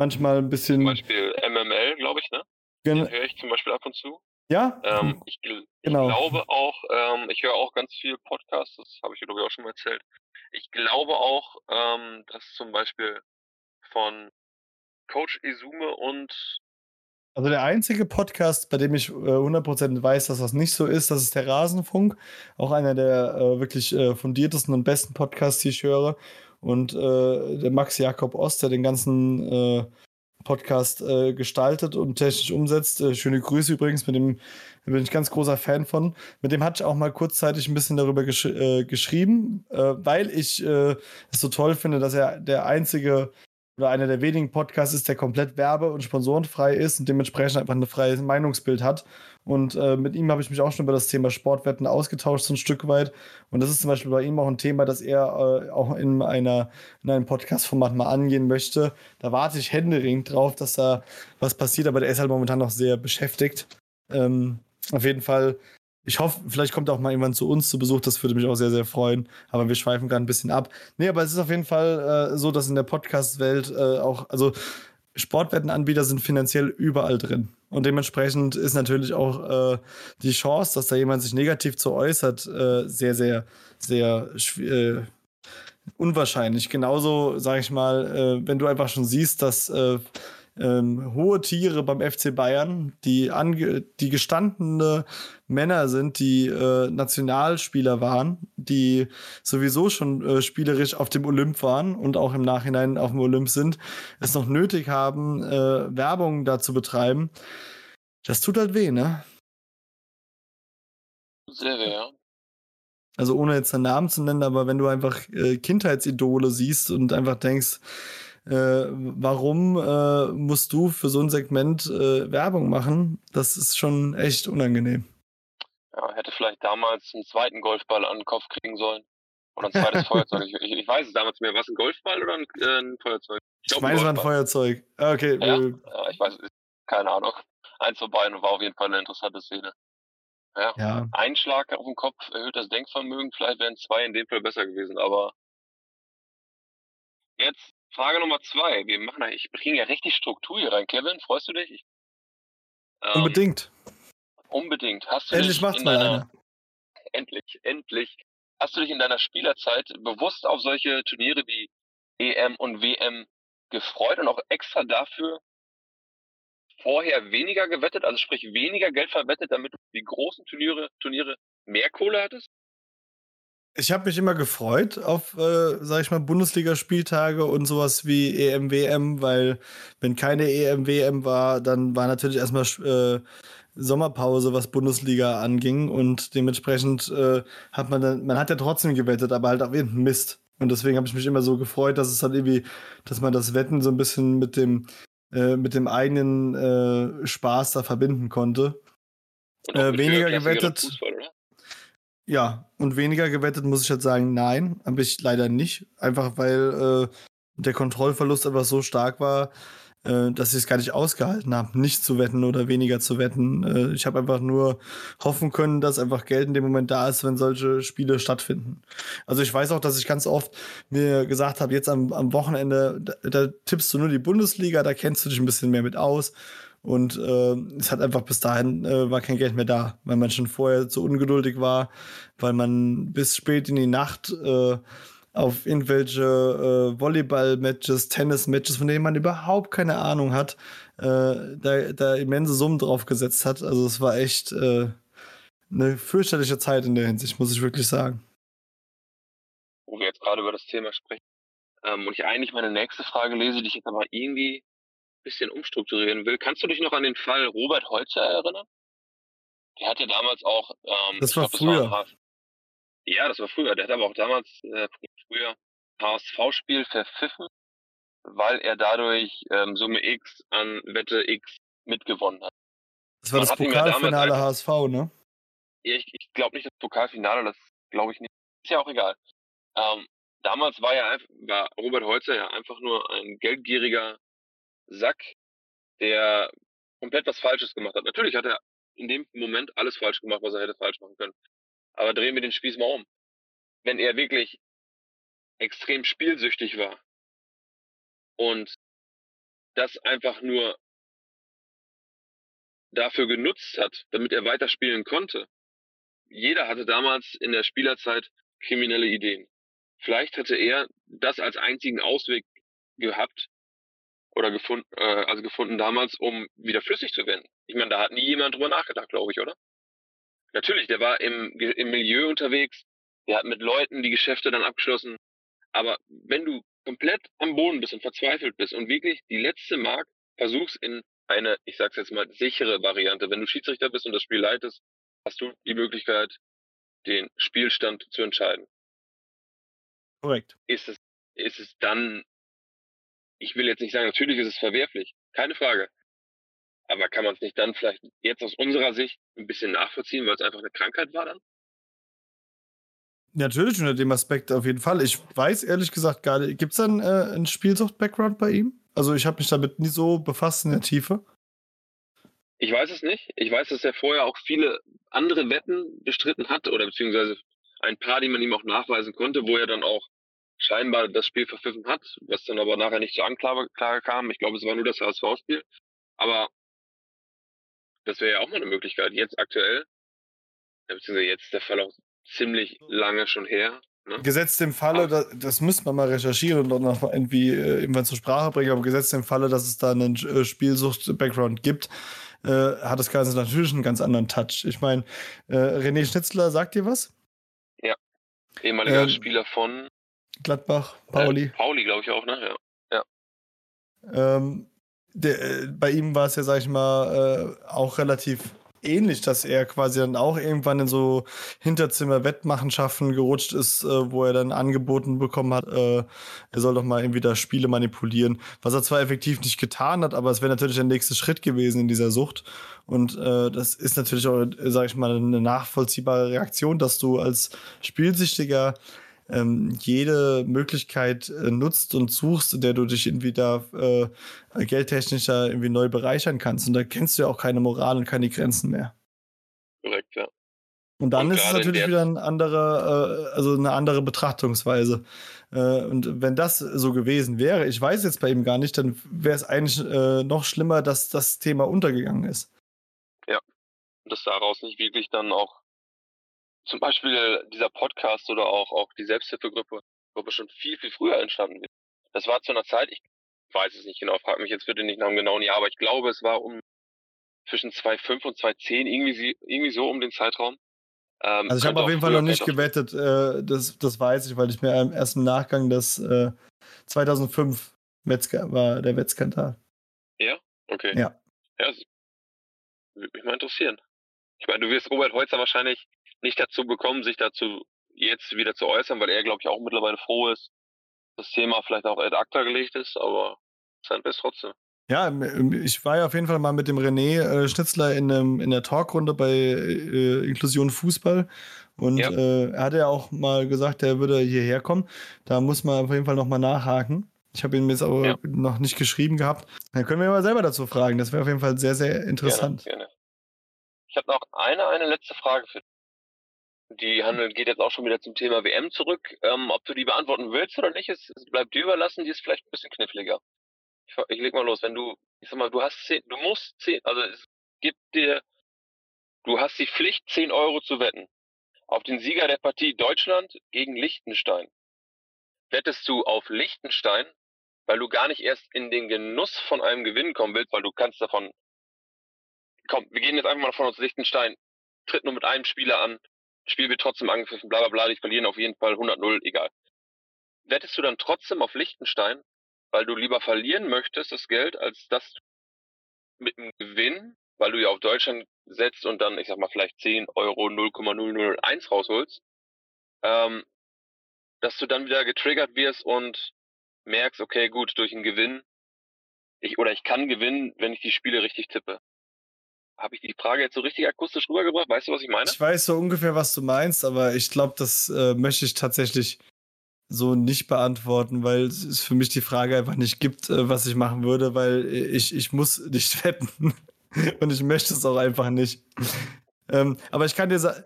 Manchmal ein bisschen. Zum Beispiel MML, glaube ich, ne? Den höre ich zum Beispiel ab und zu. Ja? Ähm, ich, ich genau. glaube auch, ähm, ich höre auch ganz viel Podcasts, das habe ich glaube ich auch schon mal erzählt. Ich glaube auch, ähm, dass zum Beispiel von Coach Izume und also der einzige Podcast, bei dem ich äh, 100% weiß, dass das nicht so ist, das ist der Rasenfunk. Auch einer der äh, wirklich äh, fundiertesten und besten Podcasts, die ich höre. Und äh, der Max Jakob Ost, der den ganzen äh, Podcast äh, gestaltet und technisch umsetzt. schöne Grüße übrigens, mit dem bin ich ganz großer Fan von. Mit dem hatte ich auch mal kurzzeitig ein bisschen darüber gesch geschrieben, weil ich es so toll finde, dass er der einzige oder einer der wenigen Podcasts ist, der komplett werbe- und sponsorenfrei ist und dementsprechend einfach ein freies Meinungsbild hat. Und äh, mit ihm habe ich mich auch schon über das Thema Sportwetten ausgetauscht, so ein Stück weit. Und das ist zum Beispiel bei ihm auch ein Thema, das er äh, auch in, einer, in einem Podcast-Format mal angehen möchte. Da warte ich händeringend drauf, dass da was passiert, aber der ist halt momentan noch sehr beschäftigt. Ähm, auf jeden Fall ich hoffe, vielleicht kommt auch mal jemand zu uns zu Besuch, das würde mich auch sehr, sehr freuen. Aber wir schweifen gerade ein bisschen ab. Nee, aber es ist auf jeden Fall äh, so, dass in der Podcast-Welt äh, auch, also Sportwettenanbieter sind finanziell überall drin. Und dementsprechend ist natürlich auch äh, die Chance, dass da jemand sich negativ zu äußert, äh, sehr, sehr, sehr äh, unwahrscheinlich. Genauso, sage ich mal, äh, wenn du einfach schon siehst, dass ähm, hohe Tiere beim FC Bayern, die, die gestandene Männer sind, die äh, Nationalspieler waren, die sowieso schon äh, spielerisch auf dem Olymp waren und auch im Nachhinein auf dem Olymp sind, es noch nötig haben, äh, Werbung da zu betreiben. Das tut halt weh, ne? Sehr weh, ja. Also ohne jetzt einen Namen zu nennen, aber wenn du einfach äh, Kindheitsidole siehst und einfach denkst, äh, warum äh, musst du für so ein Segment äh, Werbung machen? Das ist schon echt unangenehm. Ja, hätte vielleicht damals einen zweiten Golfball an den Kopf kriegen sollen. Oder ein zweites Feuerzeug. Ich, ich, ich, weiß es damals mehr. Was ein Golfball oder ein, äh, ein Feuerzeug? Ich, ich meine, es war ein Feuerzeug. Okay. Ja? ja, ich weiß, keine Ahnung. Eins von beiden war auf jeden Fall eine interessante Szene. Ja. ja. Ein Schlag auf den Kopf erhöht das Denkvermögen. Vielleicht wären zwei in dem Fall besser gewesen, aber jetzt Frage Nummer zwei. Wir machen, ich bringe ja richtig Struktur hier rein. Kevin, freust du dich? Ähm, unbedingt. Unbedingt. Hast du endlich macht's mal einer. Endlich, endlich. Hast du dich in deiner Spielerzeit bewusst auf solche Turniere wie EM und WM gefreut und auch extra dafür vorher weniger gewettet, also sprich weniger Geld verwettet, damit du die großen Turniere, Turniere mehr Kohle hattest? Ich habe mich immer gefreut auf, äh, sag ich mal, Bundesligaspieltage und sowas wie EM, WM, weil wenn keine EM, WM war, dann war natürlich erstmal äh, Sommerpause, was Bundesliga anging und dementsprechend äh, hat man dann, man hat ja trotzdem gewettet, aber halt auf irgendeinen Mist. Und deswegen habe ich mich immer so gefreut, dass es dann irgendwie, dass man das Wetten so ein bisschen mit dem, äh, mit dem eigenen äh, Spaß da verbinden konnte. Äh, weniger gewettet. Fußball, ja, und weniger gewettet muss ich jetzt sagen, nein, habe ich leider nicht. Einfach weil äh, der Kontrollverlust einfach so stark war, äh, dass ich es gar nicht ausgehalten habe, nicht zu wetten oder weniger zu wetten. Äh, ich habe einfach nur hoffen können, dass einfach Geld in dem Moment da ist, wenn solche Spiele stattfinden. Also ich weiß auch, dass ich ganz oft mir gesagt habe, jetzt am, am Wochenende, da, da tippst du nur die Bundesliga, da kennst du dich ein bisschen mehr mit aus. Und äh, es hat einfach bis dahin äh, war kein Geld mehr da, weil man schon vorher zu ungeduldig war, weil man bis spät in die Nacht äh, auf irgendwelche äh, Volleyball-Matches, Tennis-Matches, von denen man überhaupt keine Ahnung hat, äh, da, da immense Summen draufgesetzt hat. Also es war echt äh, eine fürchterliche Zeit in der Hinsicht, muss ich wirklich sagen. Wo wir jetzt gerade über das Thema sprechen. Ähm, und ich eigentlich meine nächste Frage lese, die ich jetzt aber irgendwie bisschen umstrukturieren will. Kannst du dich noch an den Fall Robert Holzer erinnern? Der hatte damals auch. Ähm, das war glaub, früher. war ja, das war früher. Der hat aber auch damals äh, früher HSV-Spiel verpfiffen, weil er dadurch ähm, Summe X an Wette X mitgewonnen hat. Das war Man das hat ihm ja Pokalfinale damals HSV, ne? Ja, ich, ich glaube nicht das Pokalfinale, das glaube ich nicht. Ist ja auch egal. Ähm, damals war ja einfach, war Robert Holzer ja einfach nur ein geldgieriger Sack, der komplett was Falsches gemacht hat. Natürlich hat er in dem Moment alles falsch gemacht, was er hätte falsch machen können. Aber drehen wir den Spieß mal um. Wenn er wirklich extrem spielsüchtig war und das einfach nur dafür genutzt hat, damit er weiterspielen konnte. Jeder hatte damals in der Spielerzeit kriminelle Ideen. Vielleicht hatte er das als einzigen Ausweg gehabt oder gefunden, äh, also gefunden damals, um wieder flüssig zu werden. Ich meine, da hat nie jemand drüber nachgedacht, glaube ich, oder? Natürlich, der war im, im Milieu unterwegs, der hat mit Leuten die Geschäfte dann abgeschlossen. Aber wenn du komplett am Boden bist und verzweifelt bist und wirklich die letzte Mark versuchst in eine, ich sag's jetzt mal, sichere Variante. Wenn du Schiedsrichter bist und das Spiel leitest, hast du die Möglichkeit, den Spielstand zu entscheiden. Korrekt. Ist es, ist es dann, ich will jetzt nicht sagen, natürlich ist es verwerflich, keine Frage. Aber kann man es nicht dann vielleicht jetzt aus unserer Sicht ein bisschen nachvollziehen, weil es einfach eine Krankheit war dann? Natürlich unter dem Aspekt auf jeden Fall. Ich weiß ehrlich gesagt gar nicht, gibt es dann äh, einen Spielsucht-Background bei ihm? Also ich habe mich damit nie so befasst in der Tiefe. Ich weiß es nicht. Ich weiß, dass er vorher auch viele andere Wetten bestritten hat oder beziehungsweise ein paar, die man ihm auch nachweisen konnte, wo er dann auch scheinbar das Spiel verpfiffen hat, was dann aber nachher nicht zur Anklage kam. Ich glaube, es war nur das HSV-Spiel. Aber das wäre ja auch mal eine Möglichkeit. Jetzt aktuell, beziehungsweise jetzt ist der Fall auch ziemlich lange schon her. Ne? Gesetzt im Falle, das, das müsste man mal recherchieren und dann noch irgendwie äh, irgendwann zur Sprache bringen, aber gesetzt im Falle, dass es da einen äh, Spielsucht-Background gibt, äh, hat das Ganze natürlich einen ganz anderen Touch. Ich meine, äh, René Schnitzler sagt dir was? Ja. Ehemaliger Ähm, Spieler von Gladbach, Pauli. Äh, Pauli, glaube ich auch, ne? Ja. Ähm, der, äh, bei ihm war es ja, sag ich mal, äh, auch relativ ähnlich, dass er quasi dann auch irgendwann in so Hinterzimmer-Wettmachenschaften gerutscht ist, äh, wo er dann angeboten bekommen hat, äh, er soll doch mal irgendwie da Spiele manipulieren. Was er zwar effektiv nicht getan hat, aber es wäre natürlich der nächste Schritt gewesen in dieser Sucht. Und äh, das ist natürlich auch, äh, sag ich mal, eine nachvollziehbare Reaktion, dass du als Spielsüchtiger ähm, jede Möglichkeit äh, nutzt und suchst, in der du dich irgendwie da äh, geldtechnisch da irgendwie neu bereichern kannst. Und da kennst du ja auch keine Moral und keine Grenzen mehr. Korrekt, ja. Und dann Und ist es natürlich der- wieder ein andere, äh, also eine andere Betrachtungsweise. Äh, und wenn das so gewesen wäre, ich weiß jetzt bei ihm gar nicht, dann wäre es eigentlich äh, noch schlimmer, dass das Thema untergegangen ist. Und dass daraus nicht wirklich dann auch zum Beispiel dieser Podcast oder auch, auch die Selbsthilfegruppe Gruppe schon viel, viel früher entstanden ist. Das war zu einer Zeit, ich weiß es nicht genau, frag mich jetzt bitte nicht nach dem genauen Jahr, aber ich glaube, es war um zwischen 2,5 und 2,10, irgendwie, irgendwie so um den Zeitraum. Ähm, Also ich habe auf jeden Fall noch nicht gewettet, äh, das, das weiß ich, weil ich mir im ersten Nachgang das äh, 2005 Wettska war der Wettskandal. Okay. Ja. Ja, würde mich mal interessieren. Ich meine, du wirst Robert Holzer wahrscheinlich nicht dazu bekommen, sich dazu jetzt wieder zu äußern, weil er, glaube ich, auch mittlerweile froh ist, das Thema vielleicht auch ad acta gelegt ist, aber sein Best trotzdem. Ja, ähm, ich war ja auf jeden Fall mal mit dem René äh, Schnitzler in, einem, in der Talkrunde bei äh, Inklusion Fußball. Und Ja. äh, er hatte ja auch mal gesagt, er würde hierher kommen. Da muss man auf jeden Fall nochmal nachhaken. Ich habe ihm jetzt aber Ja. noch nicht geschrieben gehabt. Dann können wir mal selber dazu fragen. Das wäre auf jeden Fall sehr, sehr interessant. Gerne, gerne. Ich habe noch eine, eine letzte Frage für dich. Die handelt, geht jetzt auch schon wieder zum Thema WM zurück. Ähm, ob du die beantworten willst oder nicht, es, bleibt dir überlassen, die ist vielleicht ein bisschen kniffliger. Ich, ich leg mal los, wenn du, ich sag mal, du hast zehn, du musst zehn, also es gibt dir, du hast die Pflicht, 10 Euro zu wetten. Auf den Sieger der Partie Deutschland gegen Liechtenstein. Wettest du auf Liechtenstein, weil du gar nicht erst in den Genuss von einem Gewinn kommen willst, weil du kannst davon komm, wir gehen jetzt einfach mal davon aus, Liechtenstein tritt nur mit einem Spieler an, Spiel wird trotzdem angegriffen, bla bla bla, die verlieren auf jeden Fall 100-0, egal. Wettest du dann trotzdem auf Liechtenstein, weil du lieber verlieren möchtest, das Geld, als dass du mit einem Gewinn, weil du ja auf Deutschland setzt und dann, ich sag mal, vielleicht 10 Euro 0,001 rausholst, ähm, dass du dann wieder getriggert wirst und merkst, okay, gut, durch einen Gewinn, ich, oder ich kann gewinnen, wenn ich die Spiele richtig tippe. Habe ich die Frage jetzt so richtig akustisch rübergebracht? Weißt du, was ich meine? Ich weiß so ungefähr, was du meinst, aber ich glaube, das äh, möchte ich tatsächlich so nicht beantworten, weil es für mich die Frage einfach nicht gibt, äh, was ich machen würde, weil ich, ich muss nicht wetten. Und ich möchte es auch einfach nicht. ähm, aber ich kann dir sagen,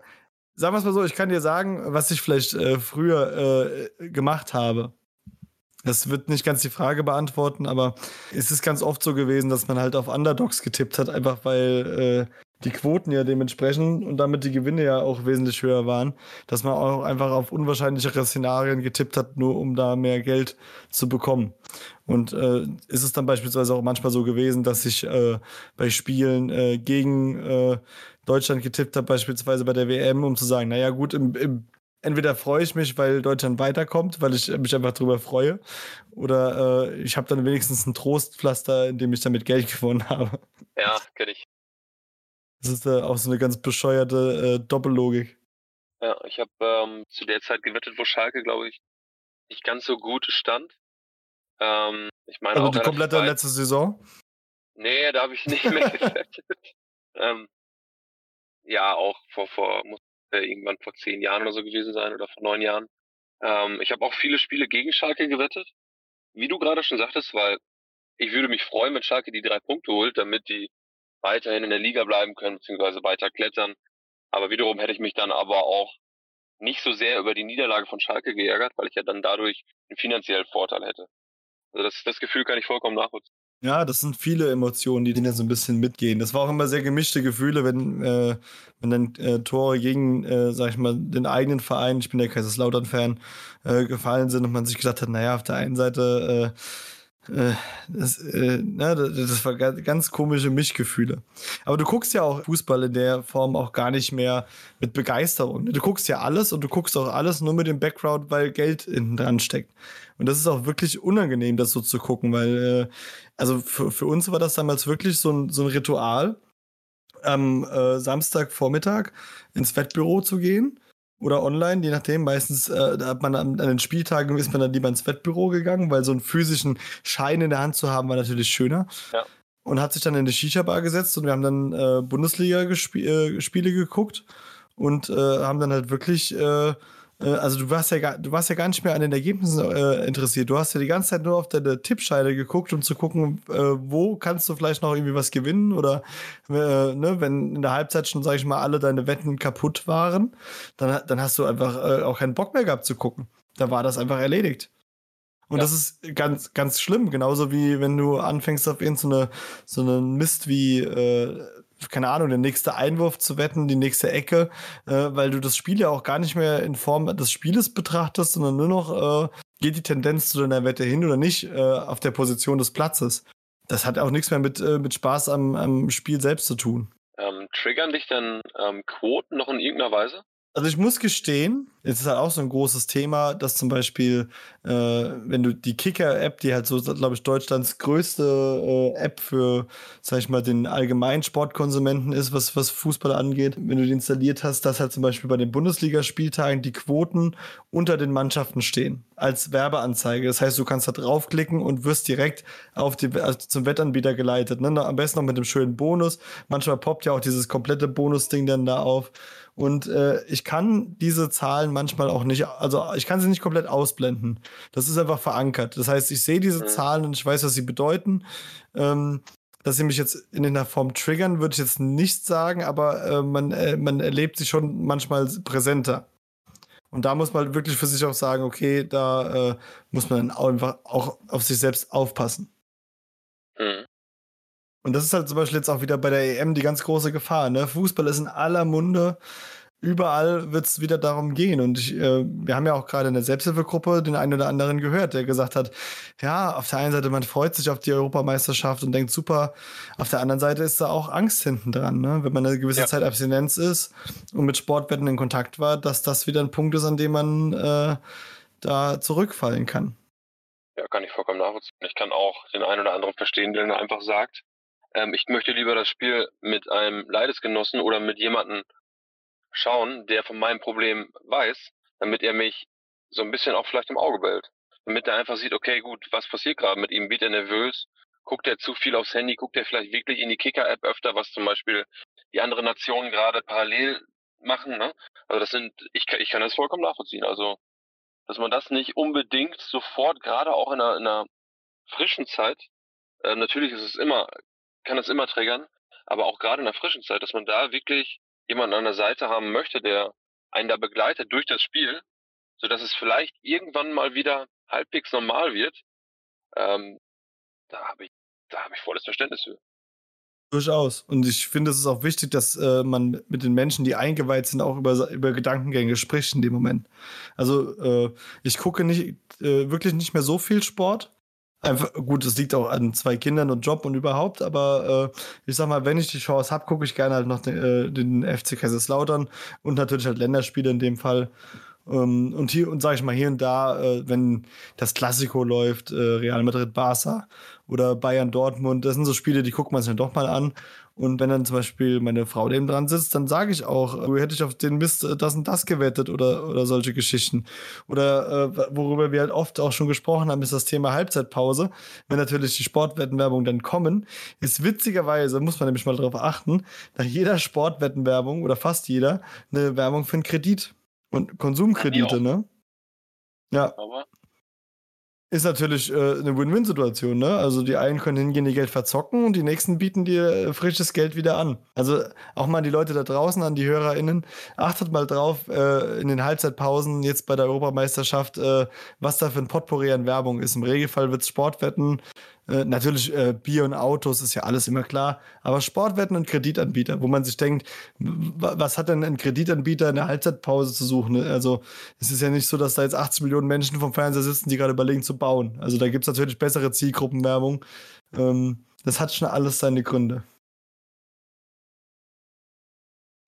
sagen wir es mal so, ich kann dir sagen, was ich vielleicht äh, früher äh, gemacht habe. Das wird nicht ganz die Frage beantworten, aber es ist ganz oft so gewesen, dass man halt auf Underdogs getippt hat, einfach weil äh, die Quoten ja dementsprechend und damit die Gewinne ja auch wesentlich höher waren, dass man auch einfach auf unwahrscheinlichere Szenarien getippt hat, nur um da mehr Geld zu bekommen. Und äh, ist es dann beispielsweise auch manchmal so gewesen, dass ich äh, bei Spielen äh, gegen äh, Deutschland getippt habe, beispielsweise bei der WM, um zu sagen, naja gut, im, im entweder freue ich mich, weil Deutschland weiterkommt, weil ich mich einfach drüber freue, oder äh, ich habe dann wenigstens ein Trostpflaster, in dem ich damit Geld gewonnen habe. Ja, kenne ich. Das ist äh, auch so eine ganz bescheuerte äh, Doppellogik. Ja, ich habe ähm, zu der Zeit gewettet, wo Schalke, glaube ich, nicht ganz so gut stand. Ähm, ich meine also auch die komplette weit. letzte Saison? Nee, da habe ich nicht mehr gewettet. ähm, ja, auch vor, vor muss irgendwann vor zehn Jahren oder so gewesen sein oder vor neun Jahren. Ähm, ich habe auch viele Spiele gegen Schalke gewettet. Wie du gerade schon sagtest, weil ich würde mich freuen, wenn Schalke die drei Punkte holt, damit die weiterhin in der Liga bleiben können, beziehungsweise weiter klettern. Aber wiederum hätte ich mich dann aber auch nicht so sehr über die Niederlage von Schalke geärgert, weil ich ja dann dadurch einen finanziellen Vorteil hätte. Also das, das Gefühl kann ich vollkommen nachvollziehen. Ja, das sind viele Emotionen, die da so ein bisschen mitgehen. Das war auch immer sehr gemischte Gefühle, wenn, äh, wenn dann äh, Tore gegen, äh, sag ich mal, den eigenen Verein, ich bin der Kaiserslautern-Fan, äh, gefallen sind und man sich gedacht hat, naja, auf der einen Seite äh, das, äh, ne, das war ganz komische Mischgefühle. Aber du guckst ja auch Fußball in der Form auch gar nicht mehr mit Begeisterung. Du guckst ja alles und du guckst auch alles nur mit dem Background, weil Geld hinten dran steckt. Und das ist auch wirklich unangenehm, das so zu gucken, weil, äh, also für, für uns war das damals wirklich so ein, so ein Ritual, am äh, Samstagvormittag ins Wettbüro zu gehen oder online, je nachdem. Meistens äh, hat man an, an, den Spieltagen ist man dann lieber ins Wettbüro gegangen, weil so einen physischen Schein in der Hand zu haben war natürlich schöner. Ja. Und hat sich dann in eine Shisha-Bar gesetzt und wir haben dann äh, Bundesliga-Spiele äh, geguckt und äh, haben dann halt wirklich äh, also du warst ja gar, du warst ja gar nicht mehr an den Ergebnissen äh, interessiert. Du hast ja die ganze Zeit nur auf deine Tippscheide geguckt, um zu gucken, äh, wo kannst du vielleicht noch irgendwie was gewinnen oder äh, ne, wenn in der Halbzeit schon, sag ich mal, alle deine Wetten kaputt waren, dann, dann hast du einfach äh, auch keinen Bock mehr gehabt zu gucken. Da war das einfach erledigt. Und ja. das ist ganz, ganz schlimm, genauso wie wenn du anfängst auf irgendeine so einen Mist wie äh, keine Ahnung, der nächste Einwurf zu wetten, die nächste Ecke, äh, weil du das Spiel ja auch gar nicht mehr in Form des Spieles betrachtest, sondern nur noch, äh, geht die Tendenz zu deiner Wette hin oder nicht, äh, auf der Position des Platzes. Das hat auch nichts mehr mit, äh, mit Spaß am, am Spiel selbst zu tun. Ähm, triggern dich denn ähm, Quoten noch in irgendeiner Weise? Also ich muss gestehen, es ist halt auch so ein großes Thema, dass zum Beispiel, äh, wenn du die Kicker-App, die halt so, glaube ich, Deutschlands größte äh, App für, sag ich mal, den allgemeinen Sportkonsumenten ist, was, was Fußball angeht, wenn du die installiert hast, dass halt zum Beispiel bei den Bundesligaspieltagen die Quoten unter den Mannschaften stehen, als Werbeanzeige. Das heißt, du kannst da draufklicken und wirst direkt auf die, also zum Wettanbieter geleitet. Ne? Am besten noch mit einem schönen Bonus. Manchmal poppt ja auch dieses komplette Bonus-Ding dann da auf. Und äh, ich kann diese Zahlen manchmal auch nicht, also ich kann sie nicht komplett ausblenden. Das ist einfach verankert. Das heißt, ich sehe diese mhm. Zahlen und ich weiß, was sie bedeuten. Ähm, dass sie mich jetzt in einer Form triggern, würde ich jetzt nicht sagen, aber äh, man, äh, man erlebt sie schon manchmal präsenter. Und da muss man wirklich für sich auch sagen, okay, da äh, muss man einfach auch auf sich selbst aufpassen. Mhm. Und das ist halt zum Beispiel jetzt auch wieder bei der EM die ganz große Gefahr. Ne? Fußball ist in aller Munde. Überall wird es wieder darum gehen. Und ich, äh, wir haben ja auch gerade in der Selbsthilfegruppe den einen oder anderen gehört, der gesagt hat, ja, auf der einen Seite, man freut sich auf die Europameisterschaft und denkt, super. Auf der anderen Seite ist da auch Angst hinten dran, ne? wenn man eine gewisse ja. Zeit Abstinenz ist und mit Sportwetten in Kontakt war, dass das wieder ein Punkt ist, an dem man äh, da zurückfallen kann. Ja, kann ich vollkommen nachvollziehen. Ich kann auch den einen oder anderen verstehen, der einfach sagt, ähm, ich möchte lieber das Spiel mit einem Leidesgenossen oder mit jemandem schauen, der von meinem Problem weiß, damit er mich so ein bisschen auch vielleicht im Auge behält. Damit er einfach sieht, okay, gut, was passiert gerade mit ihm? Wird er nervös? Guckt er zu viel aufs Handy? Guckt er vielleicht wirklich in die Kicker-App öfter, was zum Beispiel die anderen Nationen gerade parallel machen? Ne? Also das sind, ich, ich kann das vollkommen nachvollziehen. Also, dass man das nicht unbedingt sofort, gerade auch in einer, in einer frischen Zeit, äh, natürlich ist es immer, kann es immer triggern, aber auch gerade in der frischen Zeit, dass man da wirklich jemanden an der Seite haben möchte, der einen da begleitet durch das Spiel, so dass es vielleicht irgendwann mal wieder halbwegs normal wird, ähm, da habe ich, da habe ich volles Verständnis für. Durchaus. Und ich finde, es ist auch wichtig, dass äh, man mit den Menschen, die eingeweiht sind, auch über, über Gedankengänge spricht in dem Moment. Also äh, ich gucke nicht äh, wirklich nicht mehr so viel Sport. Einfach, gut, es liegt auch an zwei Kindern und Job und überhaupt, aber äh, ich sag mal, wenn ich die Chance habe, gucke ich gerne halt noch den, äh, den FC Kaiserslautern und natürlich halt Länderspiele in dem Fall. Ähm, und hier, und sage ich mal, hier und da, äh, wenn das Klassiko läuft, äh, Real Madrid Barca oder Bayern Dortmund, das sind so Spiele, die guckt man sich dann doch mal an. Und wenn dann zum Beispiel meine Frau neben dran sitzt, dann sage ich auch, du hätte ich auf den Mist äh, das und das gewettet oder, oder solche Geschichten. Oder äh, worüber wir halt oft auch schon gesprochen haben, ist das Thema Halbzeitpause. Wenn natürlich die Sportwettenwerbung dann kommen, ist witzigerweise, muss man nämlich mal darauf achten, nach jeder Sportwettenwerbung oder fast jeder eine Werbung für einen Kredit. Und Konsumkredite, ne? Ja. Aber Ist natürlich äh, eine Win-Win-Situation, ne? Also die einen können hingehen, ihr Geld verzocken und die nächsten bieten dir äh, frisches Geld wieder an. Also auch mal die Leute da draußen, an die HörerInnen, achtet mal drauf äh, in den Halbzeitpausen jetzt bei der Europameisterschaft, äh, was da für ein Potpourri an Werbung ist. Im Regelfall wird es Sportwetten, äh, natürlich äh, Bier und Autos ist ja alles immer klar, aber Sportwetten und Kreditanbieter, wo man sich denkt, was hat denn ein Kreditanbieter in der Halbzeitpause zu suchen? Ne? Also es ist ja nicht so, dass da jetzt 80 Millionen Menschen vom Fernseher sitzen, die gerade überlegen zu bauen. Also da gibt es natürlich bessere Zielgruppenwerbung. Ähm, das hat schon alles seine Gründe.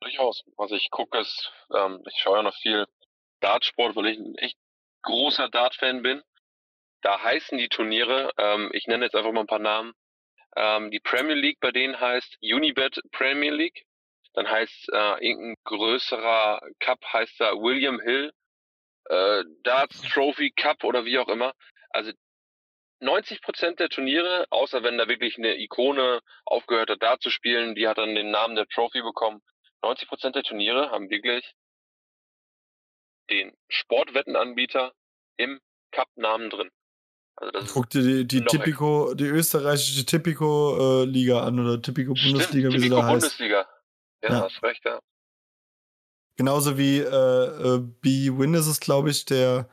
durchaus. Also ich gucke es, ähm, ich schaue ja noch viel Dartsport, weil ich ein echt großer Dart-Fan bin. Da heißen die Turniere, ähm, ich nenne jetzt einfach mal ein paar Namen. Ähm, die Premier League bei denen heißt Unibet Premier League. Dann heißt äh, irgendein größerer Cup heißt da William Hill äh, Darts Trophy Cup oder wie auch immer. Also 90 Prozent der Turniere, außer wenn da wirklich eine Ikone aufgehört hat, Dart zu spielen, die hat dann den Namen der Trophy bekommen. 90 Prozent der Turniere haben wirklich den Sportwettenanbieter im Cup-Namen drin. Also Guck dir die, die Tipico, die österreichische Tipico-Liga an oder Tipico-Bundesliga, stimmt, wie sie da heißt. Bundesliga. Ja, Ja. hast recht, ja. Genauso wie äh, äh, B-Win ist es, glaube ich, der.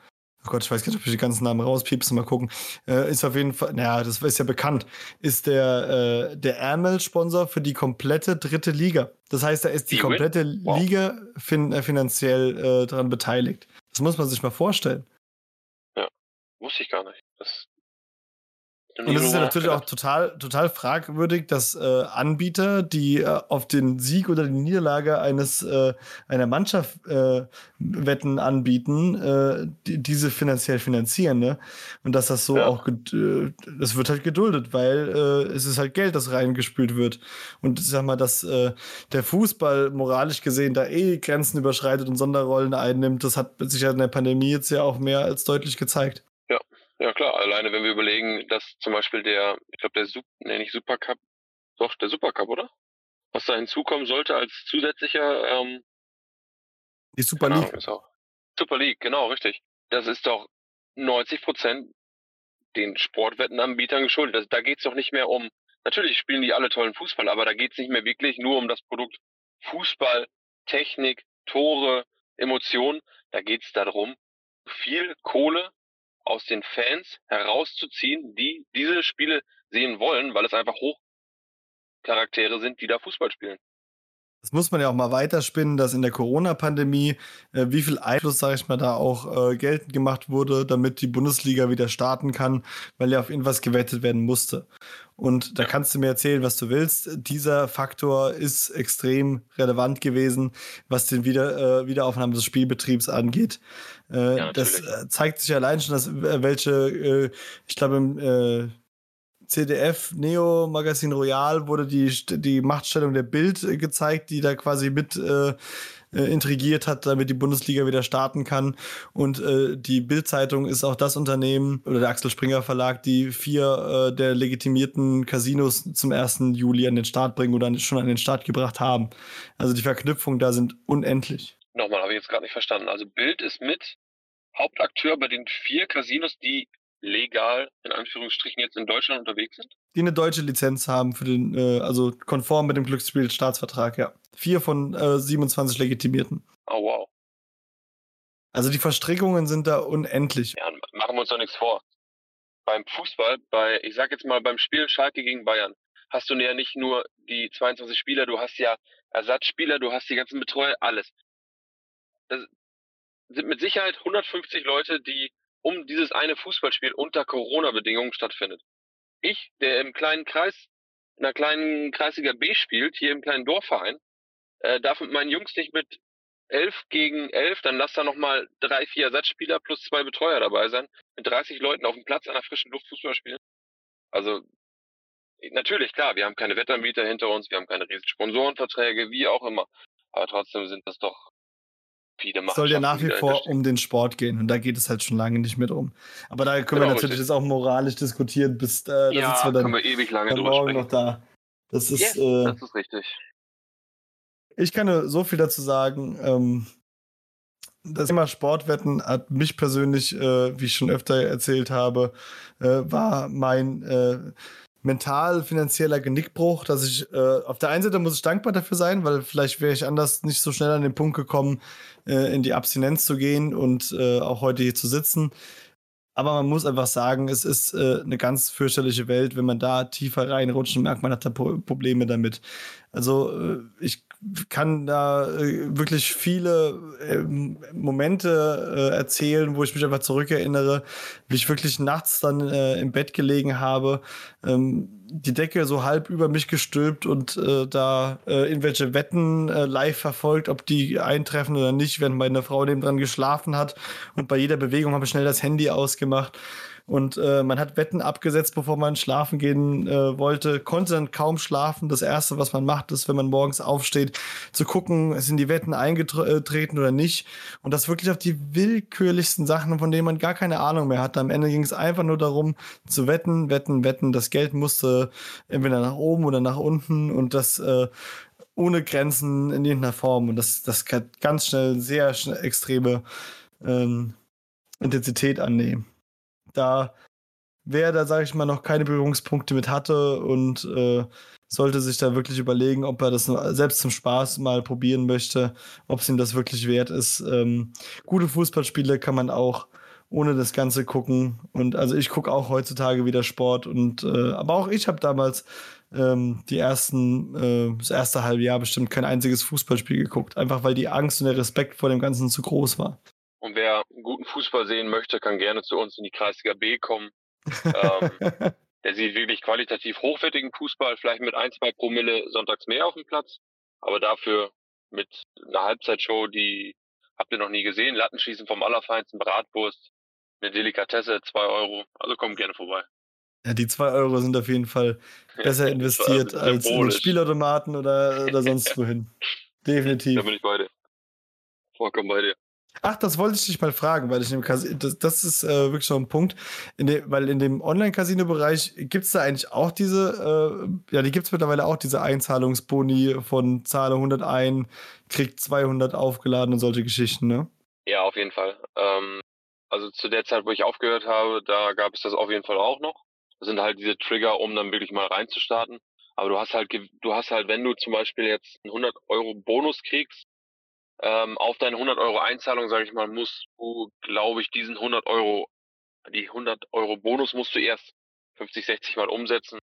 Oh Gott, ich weiß gar nicht, ob ich die ganzen Namen rauspiepse, mal gucken. Äh, ist auf jeden Fall, naja, das ist ja bekannt, ist der, äh, der Ärmel-Sponsor für die komplette dritte Liga. Das heißt, da ist die komplette Wow. Liga fin äh, finanziell äh, daran beteiligt. Das muss man sich mal vorstellen. Wusste ich gar nicht. Das Und es ist ja natürlich auch total, total fragwürdig, dass äh, Anbieter, die äh, auf den Sieg oder die Niederlage eines äh, einer Mannschaft äh, Wetten anbieten, äh, die, diese finanziell finanzieren, ne? Und dass das so Ja. auch, äh, das wird halt geduldet, weil äh, es ist halt Geld, das reingespült wird. Und ich sag mal, dass äh, der Fußball moralisch gesehen da eh Grenzen überschreitet und Sonderrollen einnimmt, das hat sich ja in der Pandemie jetzt ja auch mehr als deutlich gezeigt. Ja klar, alleine wenn wir überlegen, dass zum Beispiel der, ich glaube der Sup nee, nicht Supercup, doch der Supercup, oder? Was da hinzukommen sollte als zusätzlicher ähm, Die Super League. Ahnung, Super League, genau, richtig. Das ist doch 90 Prozent den Sportwettenanbietern geschuldet. Das, da geht's doch nicht mehr um, natürlich spielen die alle tollen Fußball, aber da geht's nicht mehr wirklich nur um das Produkt Fußball, Technik, Tore, Emotionen. Da geht's darum, viel Kohle aus den Fans herauszuziehen, die diese Spiele sehen wollen, weil es einfach Hochcharaktere sind, die da Fußball spielen. Das muss man ja auch mal weiterspinnen, dass in der Corona-Pandemie äh, wie viel Einfluss, sage ich mal, da auch äh, geltend gemacht wurde, damit die Bundesliga wieder starten kann, weil ja auf irgendwas gewettet werden musste. Und da kannst du mir erzählen, was du willst. Dieser Faktor ist extrem relevant gewesen, was den Wieder äh, Wiederaufnahme des Spielbetriebs angeht. Äh, ja, das äh, zeigt sich allein schon, dass äh, welche, äh, ich glaube, im äh, CDF Neo Magazin Royal wurde die, die Machtstellung der Bild gezeigt, die da quasi mit äh, äh, intrigiert hat, damit die Bundesliga wieder starten kann. Und äh, die Bild-Zeitung ist auch das Unternehmen oder der Axel Springer Verlag, die vier äh, der legitimierten Casinos zum 1. Juli an den Start bringen oder schon an den Start gebracht haben. Also die Verknüpfungen da sind unendlich. Nochmal, habe ich jetzt gerade nicht verstanden. Also Bild ist mit Hauptakteur bei den vier Casinos, die legal in Anführungsstrichen jetzt in Deutschland unterwegs sind? Die eine deutsche Lizenz haben für den, äh, also konform mit dem Glücksspielstaatsvertrag, ja. Vier von äh, 27 Legitimierten. Oh wow. Also die Verstrickungen sind da unendlich. Ja, machen wir uns doch nichts vor. Beim Fußball, bei, ich sag jetzt mal, beim Spiel Schalke gegen Bayern, hast du ja nicht nur die 22 Spieler, du hast ja Ersatzspieler, du hast die ganzen Betreuer, alles. Das sind mit Sicherheit 150 Leute, die um dieses eine Fußballspiel unter Corona-Bedingungen stattfindet. Ich, der im kleinen Kreis, in einer kleinen Kreisliga B spielt, hier im kleinen Dorfverein, äh, darf mit meinen Jungs nicht mit elf gegen elf, dann lass da nochmal drei, vier Ersatzspieler plus zwei Betreuer dabei sein, mit 30 Leuten auf dem Platz an der frischen Luft Fußball spielen. Also, natürlich, klar, wir haben keine Wettanbieter hinter uns, wir haben keine riesigen Sponsorenverträge, wie auch immer. Aber trotzdem sind das doch viele machen. Soll ja nach wie vor um den Sport gehen und da geht es halt schon lange nicht mehr drum. Aber da können genau, wir natürlich jetzt auch moralisch diskutieren, bis äh, da ja, sitzen wir dann können wir ewig lange drüber morgen noch da. Das ist, yes, äh, das ist richtig. Ich kann nur so viel dazu sagen. Ähm, das Thema Sportwetten hat mich persönlich, äh, wie ich schon öfter erzählt habe, äh, war mein äh, mental finanzieller Genickbruch, dass ich äh, auf der einen Seite muss ich dankbar dafür sein, weil vielleicht wäre ich anders nicht so schnell an den Punkt gekommen, äh, in die Abstinenz zu gehen und äh, auch heute hier zu sitzen. Aber man muss einfach sagen, es ist äh, eine ganz fürchterliche Welt. Wenn man da tiefer reinrutscht, merkt man, hat da Probleme damit. Also äh, ich kann da äh, wirklich viele äh, Momente äh, erzählen, wo ich mich einfach zurückerinnere, wie ich wirklich nachts dann äh, im Bett gelegen habe, ähm, die Decke so halb über mich gestülpt und da irgendwelche Wetten live verfolgt, ob die eintreffen oder nicht, während meine Frau neben dran geschlafen hat. Und bei jeder Bewegung habe ich schnell das Handy ausgemacht. Und äh, man hat Wetten abgesetzt, bevor man schlafen gehen äh, wollte, konnte dann kaum schlafen. Das Erste, was man macht, ist, wenn man morgens aufsteht, zu gucken, sind die Wetten eingetreten oder nicht. Und das wirklich auf die willkürlichsten Sachen, von denen man gar keine Ahnung mehr hatte. Am Ende ging es einfach nur darum, zu wetten, wetten, wetten. Das Geld musste entweder nach oben oder nach unten und das äh, ohne Grenzen in irgendeiner Form. Und das, das kann ganz schnell sehr schnell extreme ähm, Intensität annehmen da wer da, sage ich mal, noch keine Berührungspunkte mit hatte und äh, sollte sich da wirklich überlegen, ob er das selbst zum Spaß mal probieren möchte, ob es ihm das wirklich wert ist. Ähm, gute Fußballspiele kann man auch ohne das Ganze gucken. Und also ich gucke auch heutzutage wieder Sport und äh, aber auch ich habe damals ähm, die ersten, äh, das erste halbe Jahr bestimmt kein einziges Fußballspiel geguckt, einfach weil die Angst und der Respekt vor dem Ganzen zu groß war. Und wer guten Fußball sehen möchte, kann gerne zu uns in die Kreisliga B kommen. ähm, der sieht wirklich qualitativ hochwertigen Fußball, vielleicht mit ein, zwei Promille sonntags mehr auf dem Platz, aber dafür mit einer Halbzeitshow, die habt ihr noch nie gesehen. Lattenschießen vom Allerfeinsten, Bratwurst, eine Delikatesse, zwei Euro. Also kommt gerne vorbei. Ja, die zwei Euro sind auf jeden Fall besser investiert als in Spielautomaten oder, oder sonst wohin. Definitiv. Da bin ich bei dir. Vollkommen bei dir. Ach, das wollte ich dich mal fragen, weil ich in dem Casino, das, das ist äh, wirklich so ein Punkt, in dem, weil in dem Online-Casino-Bereich gibt es da eigentlich auch diese, äh, ja, die gibt es mittlerweile auch, diese Einzahlungsboni von Zahle 101, kriegt 200 aufgeladen und solche Geschichten, ne? Ja, auf jeden Fall. Ähm, also zu der Zeit, wo ich aufgehört habe, da gab es das auf jeden Fall auch noch. Das sind halt diese Trigger, um dann wirklich mal reinzustarten. Aber du hast halt, du hast halt, wenn du zum Beispiel jetzt einen 100 Euro Bonus kriegst, ähm, auf deine 100 Euro Einzahlung, sage ich mal, musst du, glaube ich, diesen 100 Euro, die 100 Euro Bonus musst du erst 50, 60 Mal umsetzen,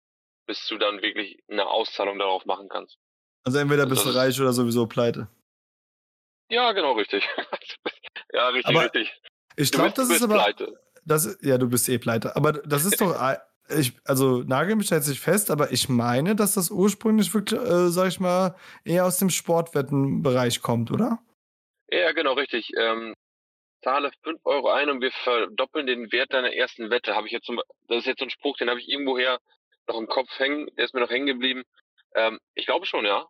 bis du dann wirklich eine Auszahlung darauf machen kannst. Also entweder bist du reich oder sowieso pleite. Ja, genau, richtig. ja, richtig, Aber richtig. Ich glaube, das ist aber. pleite. Das, ja, du bist eh pleite. Aber das ist doch. Ich, also nagel mich jetzt nicht fest, aber ich meine, dass das ursprünglich wirklich, äh, sag ich mal, eher aus dem Sportwettenbereich kommt, oder? Ja, genau, richtig. Ähm, zahle 5 Euro ein und wir verdoppeln den Wert deiner ersten Wette. Habe ich jetzt zum, das ist jetzt so ein Spruch, den habe ich irgendwoher noch im Kopf hängen, der ist mir noch hängen geblieben. Ähm, ich glaube schon, ja.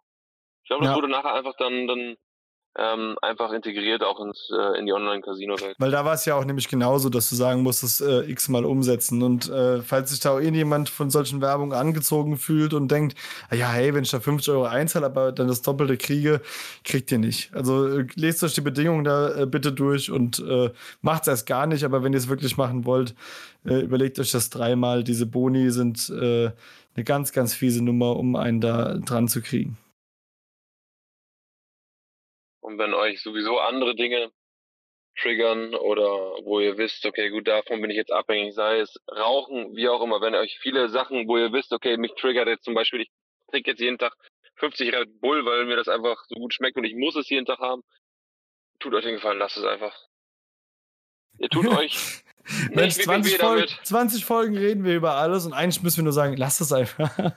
Ich glaube, das Ja. wurde nachher einfach dann, dann ähm, einfach integriert auch ins, äh, in die Online-Casino-Welt. Weil da war es ja auch nämlich genauso, dass du sagen musstest, äh, x-mal umsetzen. Und äh, falls sich da auch irgendjemand von solchen Werbungen angezogen fühlt und denkt, ah ja, hey, wenn ich da 50 Euro einzahle, aber dann das Doppelte kriege, kriegt ihr nicht. Also äh, lest euch die Bedingungen da äh, bitte durch und äh, macht es erst gar nicht. Aber wenn ihr es wirklich machen wollt, äh, überlegt euch das dreimal. Diese Boni sind äh, eine ganz, ganz fiese Nummer, um einen da dran zu kriegen. Und wenn euch sowieso andere Dinge triggern oder wo ihr wisst, okay, gut, davon bin ich jetzt abhängig, sei es Rauchen, wie auch immer, wenn euch viele Sachen, wo ihr wisst, okay, mich triggert jetzt zum Beispiel, ich trinke jetzt jeden Tag 50 Red Bull, weil mir das einfach so gut schmeckt und ich muss es jeden Tag haben, tut euch den Gefallen, lasst es einfach. Ihr tut euch Mensch, nicht wirklich 20 weh Folgen, damit. 20 Folgen reden wir über alles und eigentlich müssen wir nur sagen, lasst es einfach.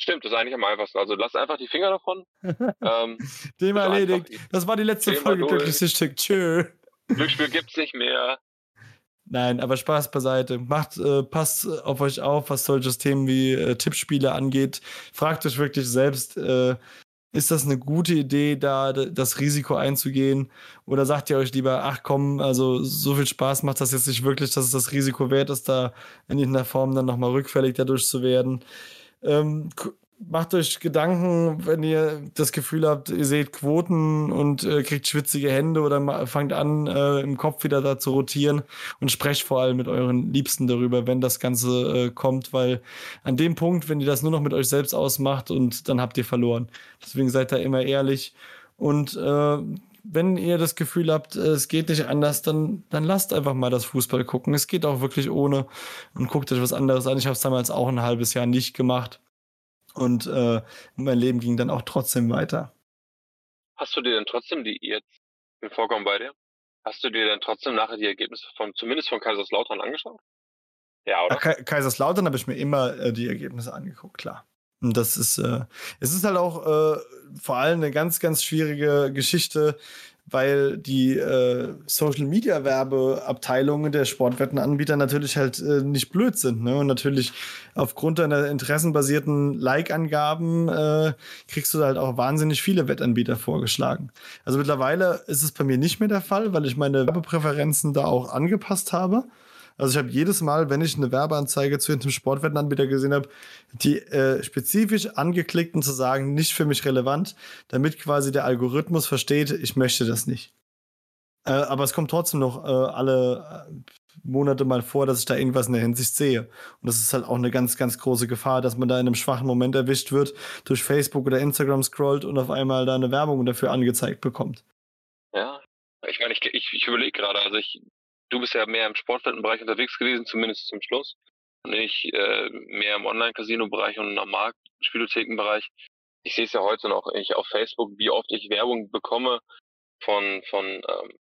Stimmt, das ist eigentlich am einfachsten. Also lasst einfach die Finger davon. ähm, Thema erledigt. Das war die letzte Thema Folge durch. glücklich süchtig. Tschö. Glücksspiel gibt's nicht mehr. Nein, aber Spaß beiseite. Macht, äh, passt auf euch auf, was solches Themen wie äh, Tippspiele angeht. Fragt euch wirklich selbst, äh, ist das eine gute Idee, da das Risiko einzugehen? Oder sagt ihr euch lieber, ach komm, also so viel Spaß macht das jetzt nicht wirklich, dass es das Risiko wert ist, da in irgendeiner Form dann nochmal rückfällig dadurch zu werden? Ähm, macht euch Gedanken, wenn ihr das Gefühl habt, ihr seht Quoten und äh, kriegt schwitzige Hände oder fangt an, äh, im Kopf wieder da zu rotieren und sprecht vor allem mit euren Liebsten darüber, wenn das Ganze äh, kommt, weil an dem Punkt, wenn ihr das nur noch mit euch selbst ausmacht und dann habt ihr verloren. Deswegen seid da immer ehrlich und äh, wenn ihr das Gefühl habt, äh, es geht nicht anders, dann, dann lasst einfach mal das Fußball gucken. Es geht auch wirklich ohne und guckt euch was anderes an. Ich habe es damals auch ein halbes Jahr nicht gemacht. Und äh, mein Leben ging dann auch trotzdem weiter. Hast du dir denn trotzdem die jetzt, ich bin vollkommen bei dir, hast du dir denn trotzdem nachher die Ergebnisse von, zumindest von Kaiserslautern angeschaut? Ja, oder? Ka Kaiserslautern habe ich mir immer äh, die Ergebnisse angeguckt, klar. Und das ist, äh, es ist halt auch äh, vor allem eine ganz, ganz schwierige Geschichte, weil die äh, Social Media Werbeabteilungen der Sportwettenanbieter natürlich halt äh, nicht blöd sind. Ne? Und natürlich aufgrund deiner interessenbasierten Like-Angaben äh, kriegst du halt auch wahnsinnig viele Wettanbieter vorgeschlagen. Also mittlerweile ist es bei mir nicht mehr der Fall, weil ich meine Werbepräferenzen da auch angepasst habe. Also ich habe jedes Mal, wenn ich eine Werbeanzeige zu einem Sportwettenanbieter gesehen habe, die äh, spezifisch angeklickt und zu sagen, nicht für mich relevant, damit quasi der Algorithmus versteht, ich möchte das nicht. Äh, aber es kommt trotzdem noch äh, alle äh, Monate mal vor, dass ich da irgendwas in der Hinsicht sehe. Und das ist halt auch eine ganz, ganz große Gefahr, dass man da in einem schwachen Moment erwischt wird, durch Facebook oder Instagram scrollt und auf einmal da eine Werbung dafür angezeigt bekommt. Ja. Ich meine, ich, ich, ich überlege gerade, also ich, du bist ja mehr im Sportwettenbereich unterwegs gewesen, zumindest zum Schluss. Und ich äh, mehr im Online-Casino-Bereich und am Spielothekenbereich. Ich sehe es ja heute noch ich auf Facebook, wie oft ich Werbung bekomme von, von ähm,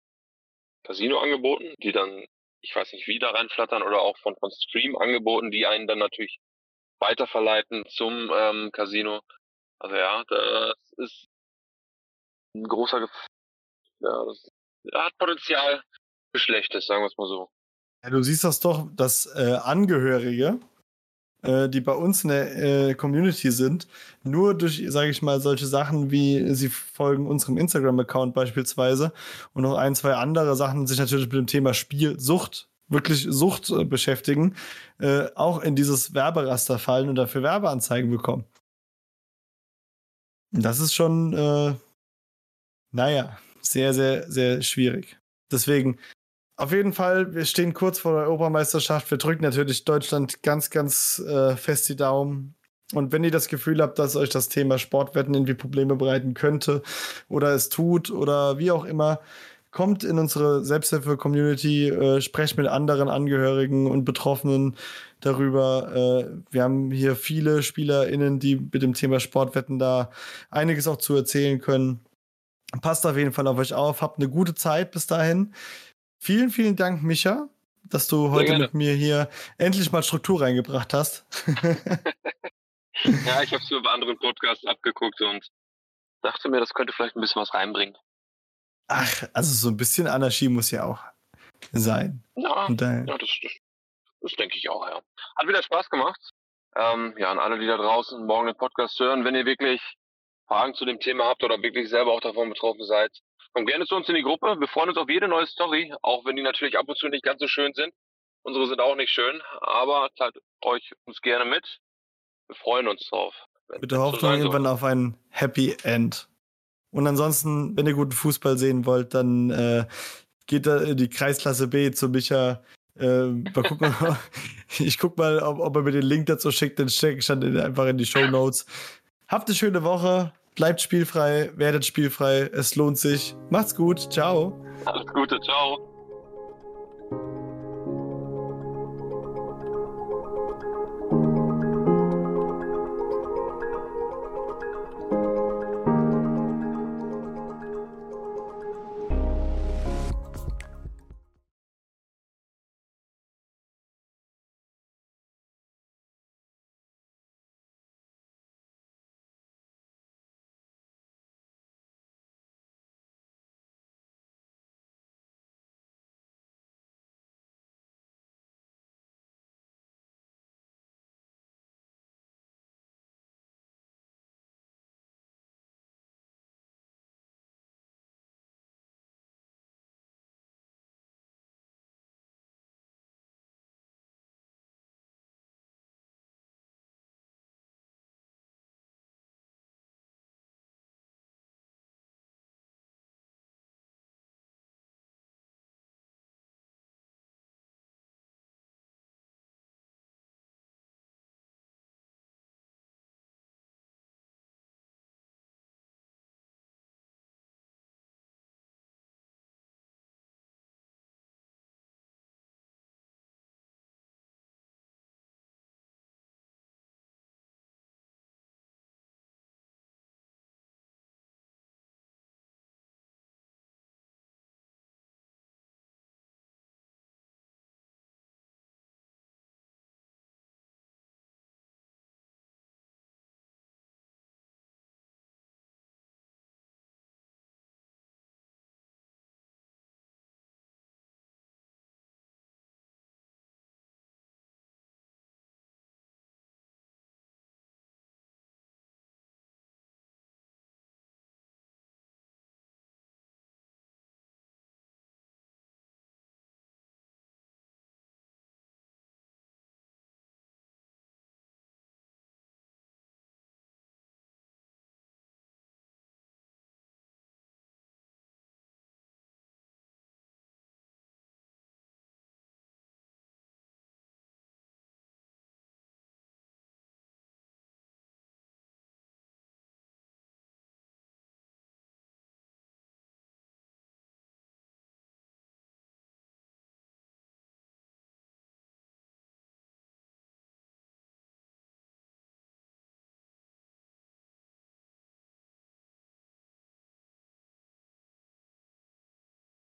Casino-Angeboten, die dann, ich weiß nicht, wie da reinflattern oder auch von, von Stream-Angeboten, die einen dann natürlich weiterverleiten zum ähm, Casino. Also ja, das ist ein großer Gef ja, das hat Potenzial für Schlechtes, sagen wir es mal so. Ja, du siehst das doch, dass äh, Angehörige, äh, die bei uns in der äh, Community sind, nur durch, sage ich mal, solche Sachen wie sie folgen unserem Instagram-Account beispielsweise und noch ein, zwei andere Sachen sich natürlich mit dem Thema Spielsucht, wirklich Sucht äh, beschäftigen, äh, auch in dieses Werberaster fallen und dafür Werbeanzeigen bekommen. Das ist schon, äh, naja, sehr, sehr, sehr schwierig. Deswegen, auf jeden Fall, wir stehen kurz vor der Europameisterschaft. Wir drücken natürlich Deutschland ganz, ganz äh, fest die Daumen. Und wenn ihr das Gefühl habt, dass euch das Thema Sportwetten irgendwie Probleme bereiten könnte oder es tut oder wie auch immer, kommt in unsere Selbsthilfe-Community, äh, sprecht mit anderen Angehörigen und Betroffenen darüber. Äh, wir haben hier viele SpielerInnen, die mit dem Thema Sportwetten da einiges auch zu erzählen können. Passt auf jeden Fall auf euch auf. Habt eine gute Zeit bis dahin. Vielen, vielen Dank, Micha, dass du heute mit mir hier endlich mal Struktur reingebracht hast. ja, ich habe es mir bei anderen Podcasts abgeguckt und dachte mir, das könnte vielleicht ein bisschen was reinbringen. Ach, also so ein bisschen Anarchie muss ja auch sein. Ja, ja das, das, das denke ich auch, ja. Hat wieder Spaß gemacht. Ähm, ja, an alle, die da draußen morgen den Podcast hören, wenn ihr wirklich Fragen zu dem Thema habt oder wirklich selber auch davon betroffen seid, kommt gerne zu uns in die Gruppe. Wir freuen uns auf jede neue Story, auch wenn die natürlich ab und zu nicht ganz so schön sind. Unsere sind auch nicht schön, aber teilt euch uns gerne mit. Wir freuen uns drauf. Mit der Hoffnung so irgendwann auf ein Happy End. Und ansonsten, wenn ihr guten Fußball sehen wollt, dann äh, geht da in die Kreisklasse B zu Micha. Äh, mal gucken, ich guck mal, ob, ob, er mir den Link dazu schickt, den stecke ich dann einfach in die Show Notes. Habt eine schöne Woche, bleibt spielfrei, werdet spielfrei, es lohnt sich. Macht's gut, ciao. Alles Gute, ciao.